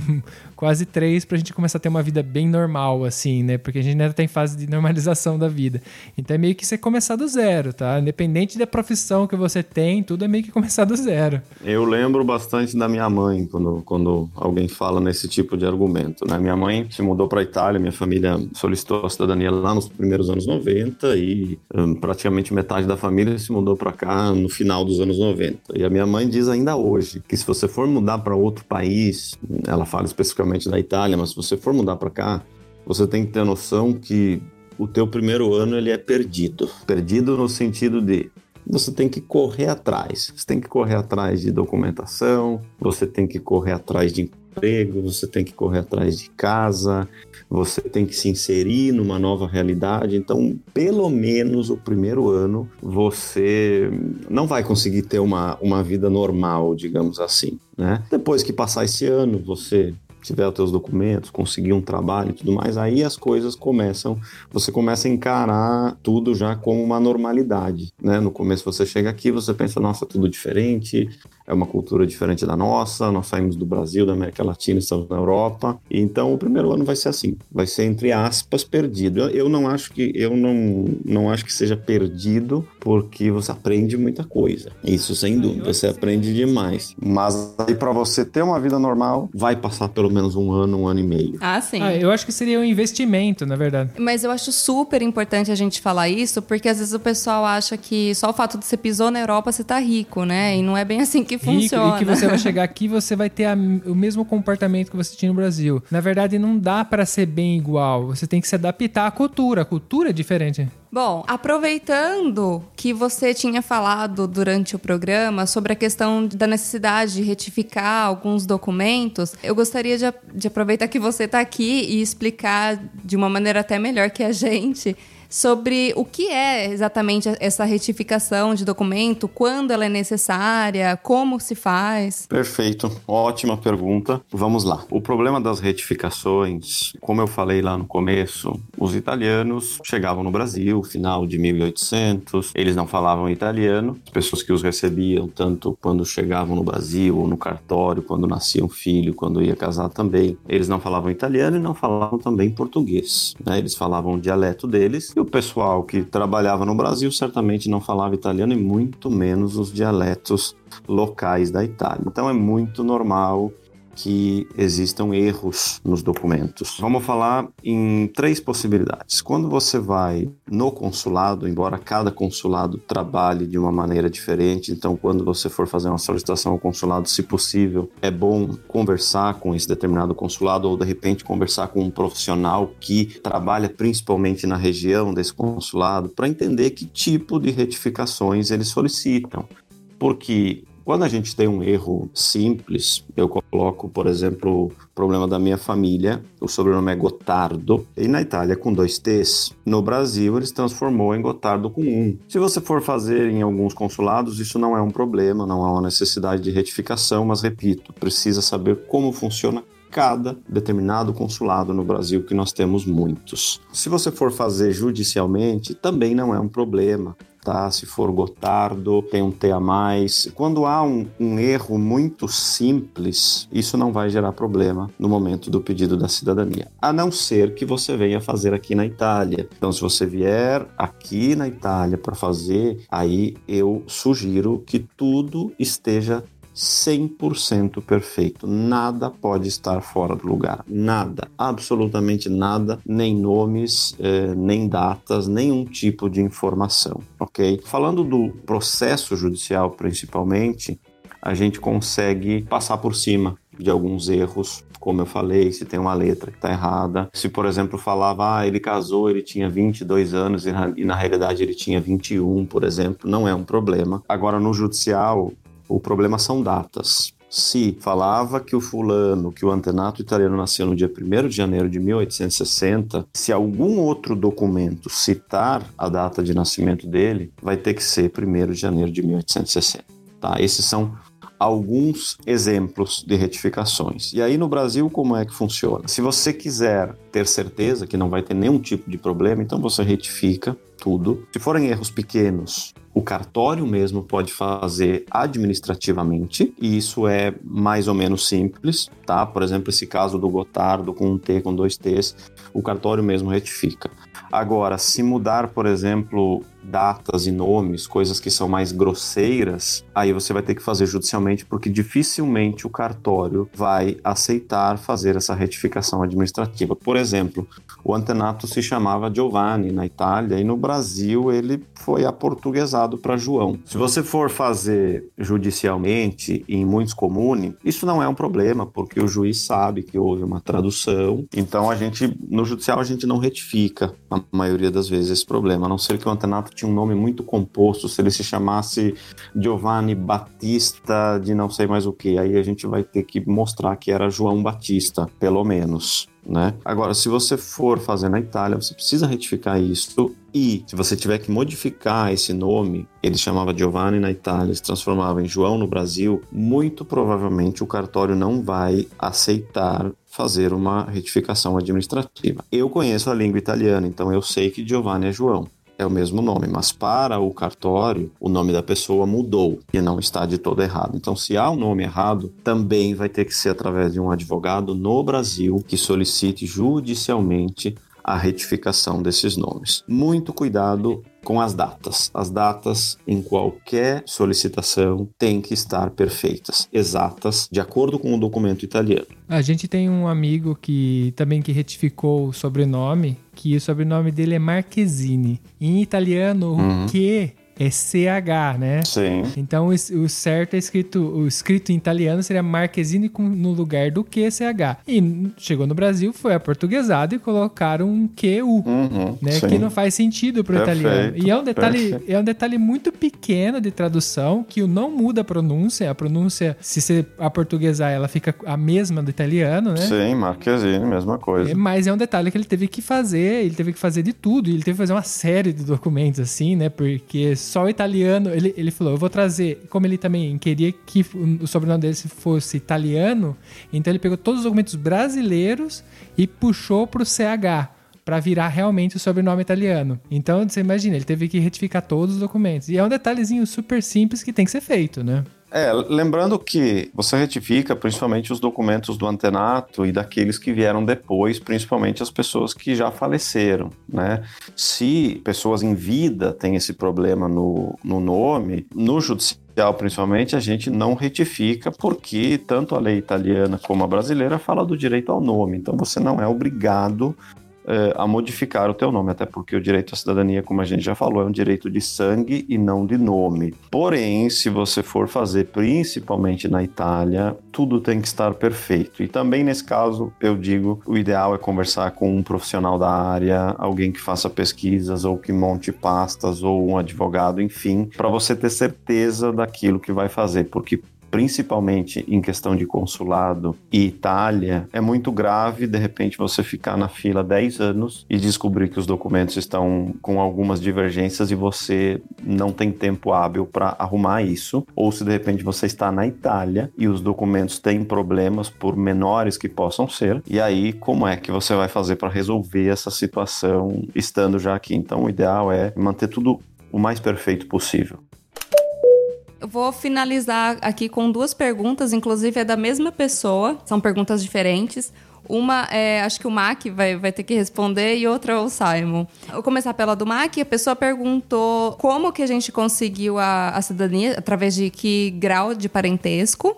quase três pra gente começar a ter uma vida bem normal, assim, né? Porque a gente ainda tá em fase de normalização da vida. Então é meio que você começar do zero, tá? Independente da profissão que você tem, tudo é meio que começar do zero. Eu lembro bastante da minha mãe quando, quando alguém fala nesse tipo de argumento, né? Minha mãe se mudou para Itália, minha família solicitou a cidadania lá nos primeiros anos 90 e um, praticamente metade da família se mudou para cá no final dos anos 90. E a minha mãe diz ainda hoje que se você for mudar para outro país, ela fala especificamente especificamente da Itália, mas se você for mudar para cá, você tem que ter noção que o teu primeiro ano ele é perdido. Perdido no sentido de você tem que correr atrás. Você tem que correr atrás de documentação, você tem que correr atrás de emprego, você tem que correr atrás de casa, você tem que se inserir numa nova realidade. Então, pelo menos o primeiro ano, você não vai conseguir ter uma, uma vida normal, digamos assim. Né? Depois que passar esse ano, você tiver os teus documentos, conseguir um trabalho e tudo mais, aí as coisas começam, você começa a encarar tudo já como uma normalidade, né? No começo você chega aqui, você pensa, nossa, tudo diferente, é uma cultura diferente da nossa, nós saímos do Brasil, da América Latina, estamos na Europa. Então o primeiro ano vai ser assim, vai ser entre aspas perdido. Eu, eu não acho que eu não, não acho que seja perdido porque você aprende muita coisa. Isso sem dúvida, você aprende demais. Mas aí para você ter uma vida normal, vai passar pelo menos um ano, um ano e meio. Ah, sim. Ah, eu acho que seria um investimento, na verdade. Mas eu acho super importante a gente falar isso, porque às vezes o pessoal acha que só o fato de você pisou na Europa você tá rico, né? E não é bem assim que funciona. E que você vai chegar aqui você vai ter a, o mesmo comportamento que você tinha no Brasil. Na verdade, não dá para ser bem igual. Você tem que se adaptar à cultura. A cultura é diferente. Bom, aproveitando que você tinha falado durante o programa sobre a questão da necessidade de retificar alguns documentos, eu gostaria de, de aproveitar que você está aqui e explicar de uma maneira até melhor que a gente sobre o que é exatamente essa retificação de documento, quando ela é necessária, como se faz. Perfeito, ótima pergunta. Vamos lá. O problema das retificações, como eu falei lá no começo, os italianos chegavam no Brasil, final de 1800, eles não falavam italiano, as pessoas que os recebiam, tanto quando chegavam no Brasil ou no cartório, quando nascia um filho, quando ia casar também, eles não falavam italiano e não falavam também português. Né? Eles falavam o dialeto deles e o pessoal que trabalhava no Brasil certamente não falava italiano e muito menos os dialetos locais da Itália. Então é muito normal que existam erros nos documentos. Vamos falar em três possibilidades. Quando você vai no consulado, embora cada consulado trabalhe de uma maneira diferente, então quando você for fazer uma solicitação ao consulado, se possível, é bom conversar com esse determinado consulado ou de repente conversar com um profissional que trabalha principalmente na região desse consulado para entender que tipo de retificações eles solicitam. Porque quando a gente tem um erro simples, eu coloco, por exemplo, o problema da minha família, o sobrenome é Gotardo, e na Itália com dois T's. No Brasil, eles transformou em Gotardo com um. Se você for fazer em alguns consulados, isso não é um problema, não há uma necessidade de retificação, mas repito, precisa saber como funciona cada determinado consulado no Brasil, que nós temos muitos. Se você for fazer judicialmente, também não é um problema. Tá? Se for Gotardo, tem um T a mais. Quando há um, um erro muito simples, isso não vai gerar problema no momento do pedido da cidadania, a não ser que você venha fazer aqui na Itália. Então, se você vier aqui na Itália para fazer, aí eu sugiro que tudo esteja 100% perfeito. Nada pode estar fora do lugar. Nada. Absolutamente nada. Nem nomes, eh, nem datas, nenhum tipo de informação. Ok? Falando do processo judicial, principalmente, a gente consegue passar por cima de alguns erros, como eu falei, se tem uma letra que está errada. Se, por exemplo, falava, ah, ele casou, ele tinha 22 anos e na, e na realidade ele tinha 21, por exemplo, não é um problema. Agora, no judicial, o problema são datas. Se falava que o fulano, que o antenato italiano nasceu no dia 1 de janeiro de 1860, se algum outro documento citar a data de nascimento dele, vai ter que ser 1 de janeiro de 1860. Tá? Esses são alguns exemplos de retificações. E aí no Brasil, como é que funciona? Se você quiser ter certeza que não vai ter nenhum tipo de problema, então você retifica tudo. Se forem erros pequenos, o cartório mesmo pode fazer administrativamente, e isso é mais ou menos simples, tá? Por exemplo, esse caso do Gotardo com um T, com dois T's, o cartório mesmo retifica. Agora, se mudar, por exemplo, datas e nomes, coisas que são mais grosseiras, aí você vai ter que fazer judicialmente, porque dificilmente o cartório vai aceitar fazer essa retificação administrativa. Por exemplo, o antenato se chamava Giovanni na Itália e no Brasil ele foi aportuguesado para João. Se você for fazer judicialmente em muitos comunes, isso não é um problema, porque o juiz sabe que houve uma tradução. Então a gente no judicial a gente não retifica a maioria das vezes esse problema, a não ser que o antenato tinha um nome muito composto, se ele se chamasse Giovanni Batista de não sei mais o que, aí a gente vai ter que mostrar que era João Batista, pelo menos. Né? Agora, se você for fazer na Itália, você precisa retificar isso e se você tiver que modificar esse nome, ele chamava Giovanni na Itália, se transformava em João no Brasil, muito provavelmente o cartório não vai aceitar fazer uma retificação administrativa. Eu conheço a língua italiana, então eu sei que Giovanni é João é o mesmo nome, mas para o cartório, o nome da pessoa mudou e não está de todo errado. Então, se há um nome errado, também vai ter que ser através de um advogado no Brasil que solicite judicialmente a retificação desses nomes. Muito cuidado com as datas. As datas em qualquer solicitação têm que estar perfeitas, exatas, de acordo com o documento italiano. A gente tem um amigo que também que retificou o sobrenome, que o sobrenome dele é Marquezine. Em italiano, uhum. o que é CH, né? Sim. Então o, certo é escrito, o escrito em italiano seria Marquezine no lugar do que CH. E chegou no Brasil, foi aportuguesado e colocaram um QU, uhum, né? Sim. Que não faz sentido para o italiano. E é um detalhe, é um detalhe muito pequeno de tradução que não muda a pronúncia. A pronúncia, se você aportuguesar, ela fica a mesma do italiano, né? Sim, Marquezine, mesma coisa. É, mas é um detalhe que ele teve que fazer, ele teve que fazer de tudo, ele teve que fazer uma série de documentos assim, né? Porque só o italiano. Ele, ele falou: eu vou trazer. Como ele também queria que o sobrenome dele fosse italiano, então ele pegou todos os documentos brasileiros e puxou pro CH para virar realmente o sobrenome italiano. Então, você imagina, ele teve que retificar todos os documentos. E é um detalhezinho super simples que tem que ser feito, né? É, lembrando que você retifica principalmente os documentos do antenato e daqueles que vieram depois, principalmente as pessoas que já faleceram, né? Se pessoas em vida têm esse problema no, no nome, no judicial principalmente, a gente não retifica porque tanto a lei italiana como a brasileira fala do direito ao nome. Então você não é obrigado é, a modificar o teu nome, até porque o direito à cidadania, como a gente já falou, é um direito de sangue e não de nome. Porém, se você for fazer principalmente na Itália, tudo tem que estar perfeito. E também nesse caso, eu digo, o ideal é conversar com um profissional da área, alguém que faça pesquisas ou que monte pastas ou um advogado, enfim, para você ter certeza daquilo que vai fazer, porque principalmente em questão de consulado e Itália, é muito grave de repente você ficar na fila 10 anos e descobrir que os documentos estão com algumas divergências e você não tem tempo hábil para arrumar isso, ou se de repente você está na Itália e os documentos têm problemas por menores que possam ser, e aí como é que você vai fazer para resolver essa situação estando já aqui? Então o ideal é manter tudo o mais perfeito possível. Eu vou finalizar aqui com duas perguntas, inclusive é da mesma pessoa, são perguntas diferentes. Uma é, acho que o Mac vai, vai ter que responder e outra é o Simon. Vou começar pela do Mac. A pessoa perguntou como que a gente conseguiu a, a cidadania, através de que grau de parentesco.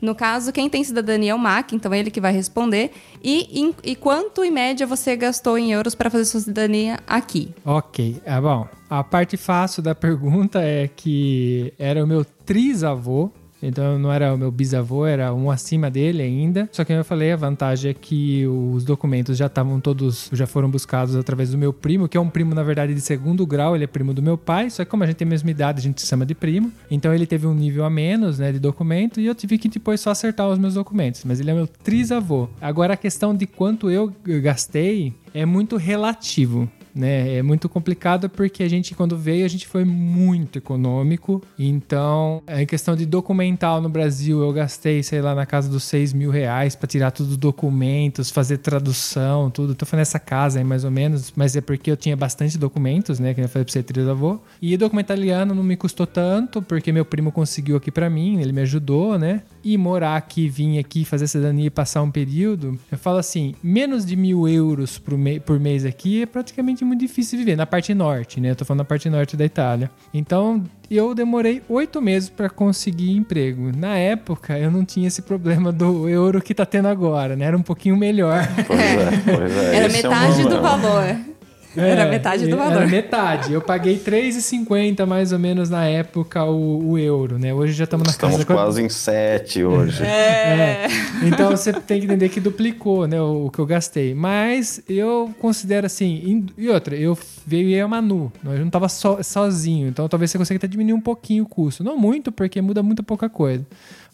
No caso, quem tem cidadania é o MAC, então é ele que vai responder. E, em, e quanto, em média, você gastou em euros para fazer sua cidadania aqui? Ok, é bom. A parte fácil da pergunta é que era o meu trisavô, então não era o meu bisavô, era um acima dele ainda. Só que eu falei, a vantagem é que os documentos já estavam todos, já foram buscados através do meu primo, que é um primo, na verdade, de segundo grau, ele é primo do meu pai, só que como a gente tem a mesma idade, a gente se chama de primo. Então ele teve um nível a menos, né, de documento, e eu tive que depois só acertar os meus documentos. Mas ele é meu trisavô. Agora a questão de quanto eu gastei é muito relativo né? É muito complicado porque a gente, quando veio, a gente foi muito econômico. Então, em questão de documental no Brasil, eu gastei, sei lá, na casa dos 6 mil reais para tirar todos os documentos, fazer tradução, tudo. Tô falando essa casa aí, mais ou menos, mas é porque eu tinha bastante documentos, né? Que eu falei pra você, trisavô. E documento italiano não me custou tanto, porque meu primo conseguiu aqui para mim, ele me ajudou, né? E morar aqui, vir aqui, fazer cidadania e passar um período, eu falo assim, menos de mil euros por, me por mês aqui é praticamente muito difícil viver, na parte norte, né? Eu tô falando da parte norte da Itália. Então, eu demorei oito meses para conseguir emprego. Na época, eu não tinha esse problema do euro que tá tendo agora, né? Era um pouquinho melhor. Pois é, pois é. Era esse é um metade do problema. Valor. Era metade do valor. É, Era metade. Eu paguei 3,50 mais ou menos na época o, o euro, né? Hoje já estamos na Estamos casa... quase em sete hoje. É. Então você tem que entender que duplicou, né, o, o que eu gastei. Mas eu considero assim. E outra, eu veio a Manu. Eu não tava so- sozinho. Então talvez você consiga até diminuir um pouquinho o custo. Não muito, porque muda muito pouca coisa.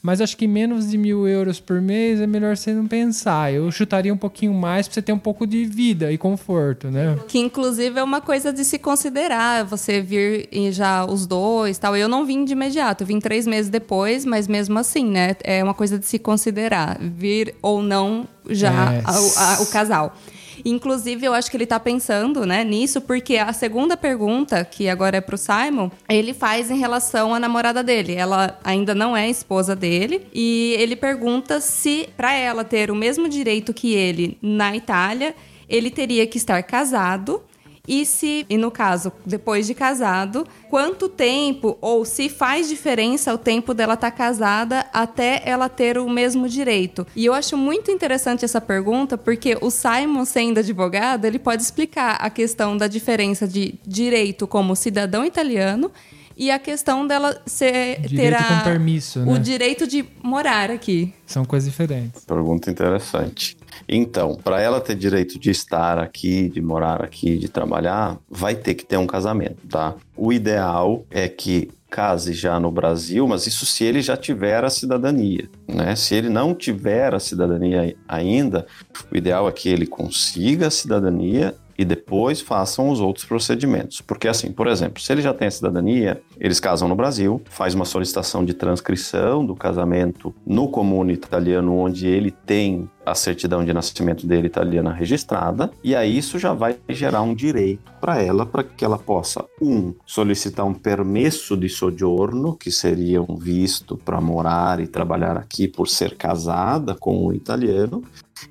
Mas acho que menos de mil euros por mês é melhor você não pensar. Eu chutaria um pouquinho mais pra você ter um pouco de vida e conforto, né? Que inclusive é uma coisa de se considerar, você vir e já os dois tal. Eu não vim de imediato, eu vim três meses depois, mas mesmo assim, né? É uma coisa de se considerar, vir ou não já É. a- a- o casal. Inclusive, eu acho que ele tá pensando, né, nisso, porque a segunda pergunta, que agora é pro Simon, ele faz em relação à namorada dele. Ela ainda não é esposa dele. E ele pergunta se, pra ela ter o mesmo direito que ele na Itália, ele teria que estar casado. E se, e no caso, depois de casado, quanto tempo ou se faz diferença o tempo dela estar casada até ela ter o mesmo direito? E eu acho muito interessante essa pergunta porque o Simon, sendo advogado, ele pode explicar a questão da diferença de direito como cidadão italiano e a questão dela ser ter a- permisso, né? o direito de morar aqui. São coisas diferentes. Pergunta interessante. Então, para ela ter direito de estar aqui, de morar aqui, de trabalhar, vai ter que ter um casamento, tá? O ideal é que case já no Brasil, mas isso se ele já tiver a cidadania, né? Se ele não tiver a cidadania ainda, o ideal é que ele consiga a cidadania e depois façam os outros procedimentos. Porque assim, por exemplo, se ele já tem a cidadania, eles casam no Brasil, faz uma solicitação de transcrição do casamento no comune italiano onde ele tem a certidão de nascimento dele italiana registrada, e aí isso já vai gerar um direito para ela, para que ela possa, um, solicitar um permesso de soggiorno, que seria um visto para morar e trabalhar aqui por ser casada com o italiano,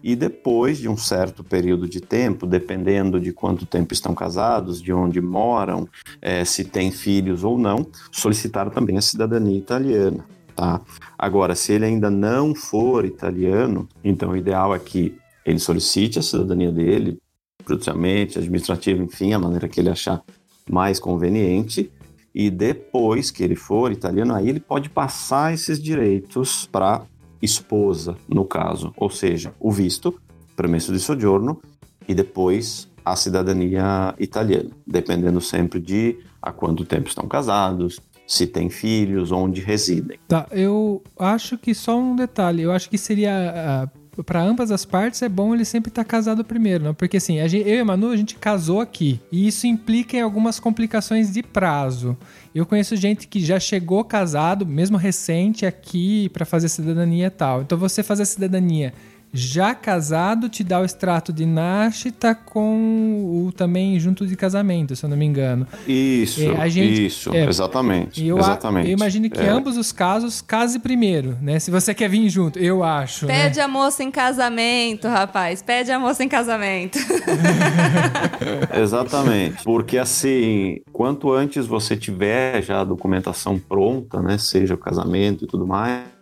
e depois de um certo período de tempo, dependendo de quanto tempo estão casados, de onde moram, eh, se têm filhos ou não, solicitar também a cidadania italiana. Tá? Agora, se ele ainda não for italiano, então o ideal é que ele solicite a cidadania dele, judicialmente, administrativa, enfim, a maneira que ele achar mais conveniente, e depois que ele for italiano, aí ele pode passar esses direitos para esposa, no caso, ou seja, o visto, permesso de soggiorno e depois a cidadania italiana, dependendo sempre de há quanto tempo estão casados, se têm filhos, onde residem. Tá, eu acho que só um detalhe. Eu acho que seria. Para ambas as partes é bom ele sempre estar casado primeiro, não? Porque assim, gente- eu e a Manu, a gente casou aqui. E isso implica em algumas complicações de prazo. Eu conheço gente que já chegou casado, mesmo recente, aqui, para fazer cidadania e tal. Então você fazer cidadania já casado te dá o extrato de Nashita com o também junto de casamento, se eu não me engano. Isso, É, a gente- isso, é, exatamente. E eu, a- exatamente. eu imagino que É. ambos os casos case primeiro, né? Se você quer vir junto, eu acho. né? Pede a moça em casamento, rapaz. Pede a moça em casamento. Exatamente. Porque assim, quanto antes você tiver já a documentação pronta, né? Seja o casamento e tudo mais.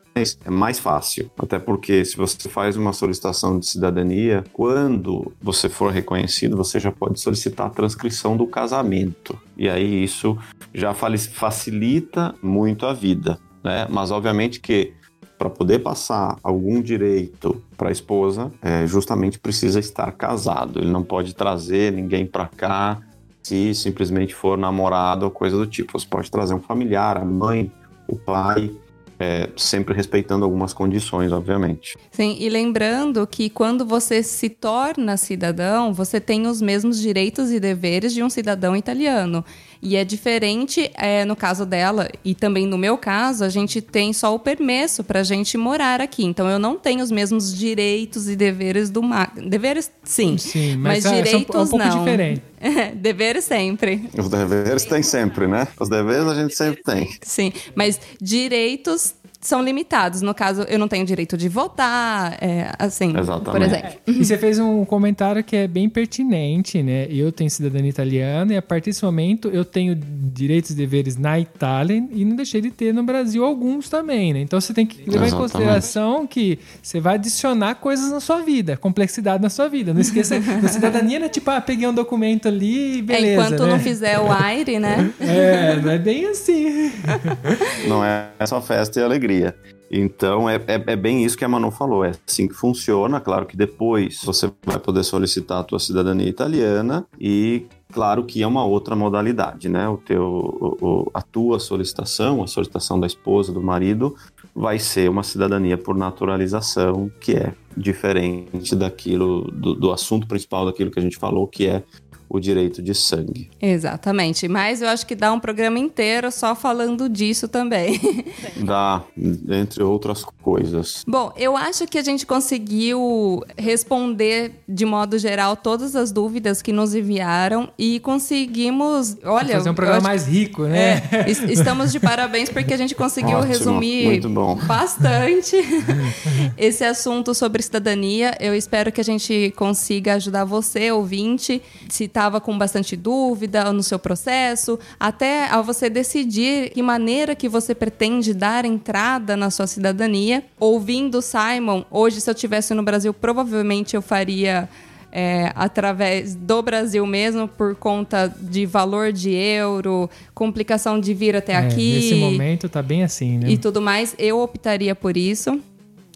É mais fácil. Até porque se você faz uma solicitação de cidadania, quando você for reconhecido, você já pode solicitar a transcrição do casamento. E aí isso já facilita muito a vida, né? Mas obviamente que para poder passar algum direito para a esposa, é, justamente precisa estar casado. Ele não pode trazer ninguém para cá se simplesmente for namorado ou coisa do tipo. Você pode trazer um familiar, a mãe, o pai, é, sempre respeitando algumas condições, obviamente. Sim, e lembrando que quando você se torna cidadão, você tem os mesmos direitos e deveres de um cidadão italiano. E é diferente é, no caso dela, e também no meu caso, a gente tem só o permesso para a gente morar aqui. Então eu não tenho os mesmos direitos e deveres do mar. Deveres, sim. Sim, mas, mas, é, direitos é um pouco não. diferente. deveres sempre. Os deveres tem sempre, né? Os deveres a gente sempre tem. Sim, mas direitos são limitados. No caso, eu não tenho direito de votar, é, assim, por Exatamente. exemplo. E você fez um comentário que é bem pertinente, né? Eu tenho cidadania italiana e a partir desse momento eu tenho direitos e deveres na Itália e não deixei de ter no Brasil alguns também, né? Então você tem que levar em Exatamente. consideração que você vai adicionar coisas na sua vida, complexidade na sua vida. Não esqueça, na cidadania não é tipo, ah, peguei um documento ali e É, beleza, enquanto né? não fizer o aire, né? É, não é bem assim. Não é só festa e alegria. Então é, é, é bem isso que a Manu falou, é assim que funciona. Claro que depois você vai poder solicitar a tua cidadania italiana e claro que é uma outra modalidade, né? O teu, o- a tua solicitação, a solicitação da esposa, do marido, vai ser uma cidadania por naturalização, que é diferente daquilo, do, do assunto principal daquilo que a gente falou, que é o direito de sangue. Exatamente. Mas eu acho que dá um programa inteiro só falando disso também. Dá, entre outras coisas. Bom, eu acho que a gente conseguiu responder de modo geral todas as dúvidas que nos enviaram e conseguimos, olha, Fazer um programa mais rico, né? É, es- estamos de parabéns porque a gente conseguiu Ótimo, resumir bastante esse assunto sobre cidadania. Eu espero que a gente consiga ajudar você, ouvinte, se estava com bastante dúvida no seu processo, até a você decidir que maneira que você pretende dar entrada na sua cidadania. Ouvindo Simon, hoje se eu estivesse no Brasil, provavelmente eu faria é, através do Brasil mesmo, por conta de valor de euro, complicação de vir até É, aqui Nesse momento tá bem assim, né? e tudo mais, eu optaria por isso.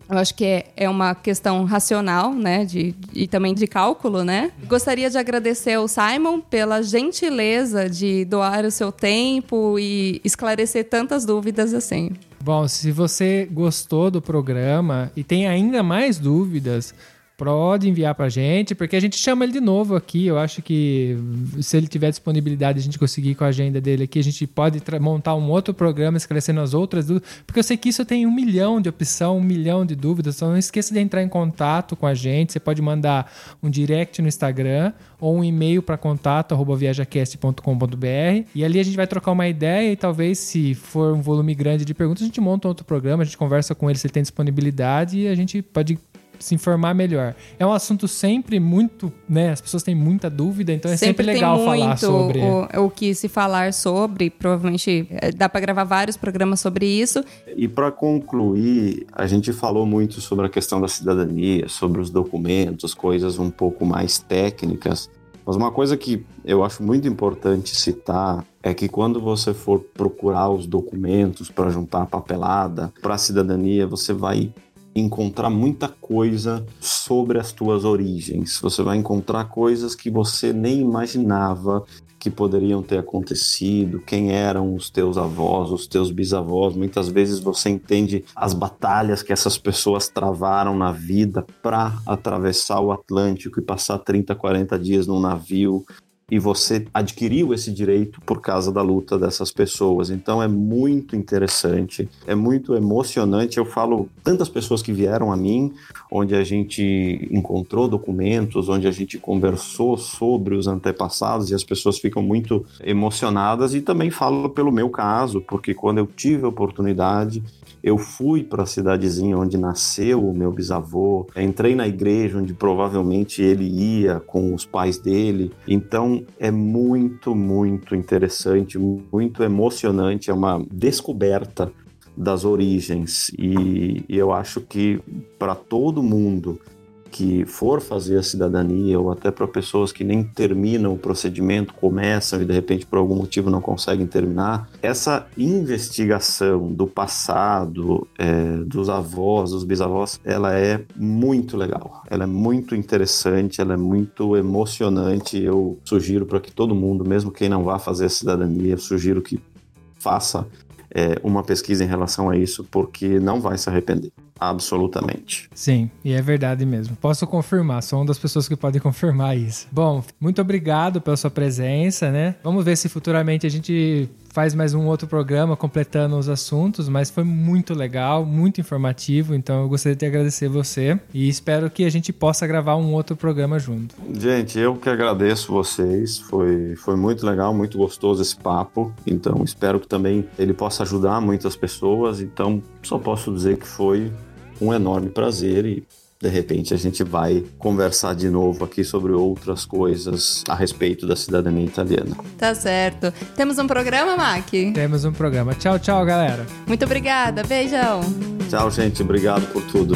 Eu acho que é, é uma questão racional, né? De, e também de cálculo, né? Gostaria de agradecer ao Simon pela gentileza de doar o seu tempo e esclarecer tantas dúvidas assim. Bom, se você gostou do programa e tem ainda mais dúvidas, pode enviar pra gente, porque a gente chama ele de novo aqui. Eu acho que se ele tiver disponibilidade, a gente conseguir com a agenda dele aqui, a gente pode montar um outro programa esclarecendo as outras dúvidas, porque eu sei que isso tem um milhão de opção, um milhão de dúvidas. Então não esqueça de entrar em contato com a gente. Você pode mandar um direct no Instagram ou um e-mail para contato arroba viajacast.com.br e ali a gente vai trocar uma ideia e talvez se for um volume grande de perguntas a gente monta outro programa, a gente conversa com ele se ele tem disponibilidade e a gente pode se informar melhor. É um assunto sempre muito, né? As pessoas têm muita dúvida, então é sempre, legal tem falar sobre. o, o que se falar sobre. Provavelmente eh, dá para gravar vários programas sobre isso. E para concluir, a gente falou muito sobre a questão da cidadania, sobre os documentos, coisas um pouco mais técnicas. Mas uma coisa que eu acho muito importante citar é que quando você for procurar os documentos para juntar a papelada para a cidadania, você vai encontrar muita coisa sobre as tuas origens. Você vai encontrar coisas que você nem imaginava que poderiam ter acontecido, quem eram os teus avós, os teus bisavós. Muitas vezes você entende as batalhas que essas pessoas travaram na vida para atravessar o Atlântico e passar 30, 40 dias num navio. E você adquiriu esse direito por causa da luta dessas pessoas. Então é muito interessante, é muito emocionante. Eu falo tantas pessoas que vieram a mim, onde a gente encontrou documentos, onde a gente conversou sobre os antepassados e as pessoas ficam muito emocionadas e também falo pelo meu caso, porque quando eu tive a oportunidade eu fui para a cidadezinha onde nasceu o meu bisavô, entrei na igreja onde provavelmente ele ia com os pais dele. Então é muito, muito interessante, muito emocionante, é uma descoberta das origens. E, eu acho que para todo mundo que for fazer a cidadania ou até para pessoas que nem terminam o procedimento, começam e de repente por algum motivo não conseguem terminar, essa investigação do passado, é, dos avós, dos bisavós, ela é muito legal, ela é muito interessante, ela é muito emocionante. Eu sugiro para que todo mundo, mesmo quem não vá fazer a cidadania, eu sugiro que faça é, uma pesquisa em relação a isso, porque não vai se arrepender. Absolutamente. Sim, e é verdade mesmo. Posso confirmar, sou uma das pessoas que podem confirmar isso. Bom, muito obrigado pela sua presença, né? Vamos ver se futuramente a gente faz mais um outro programa completando os assuntos, mas foi muito legal, muito informativo, então eu gostaria de agradecer você e espero que a gente possa gravar um outro programa junto. Gente, eu que agradeço vocês, foi, foi muito legal, muito gostoso esse papo, então espero que também ele possa ajudar muitas pessoas, então só posso dizer que foi um enorme prazer e de repente a gente vai conversar de novo aqui sobre outras coisas a respeito da cidadania italiana. Tá certo. Temos um programa, Mac? Temos um programa. Tchau, tchau, galera. Muito obrigada. Beijão. Tchau, gente. Obrigado por tudo.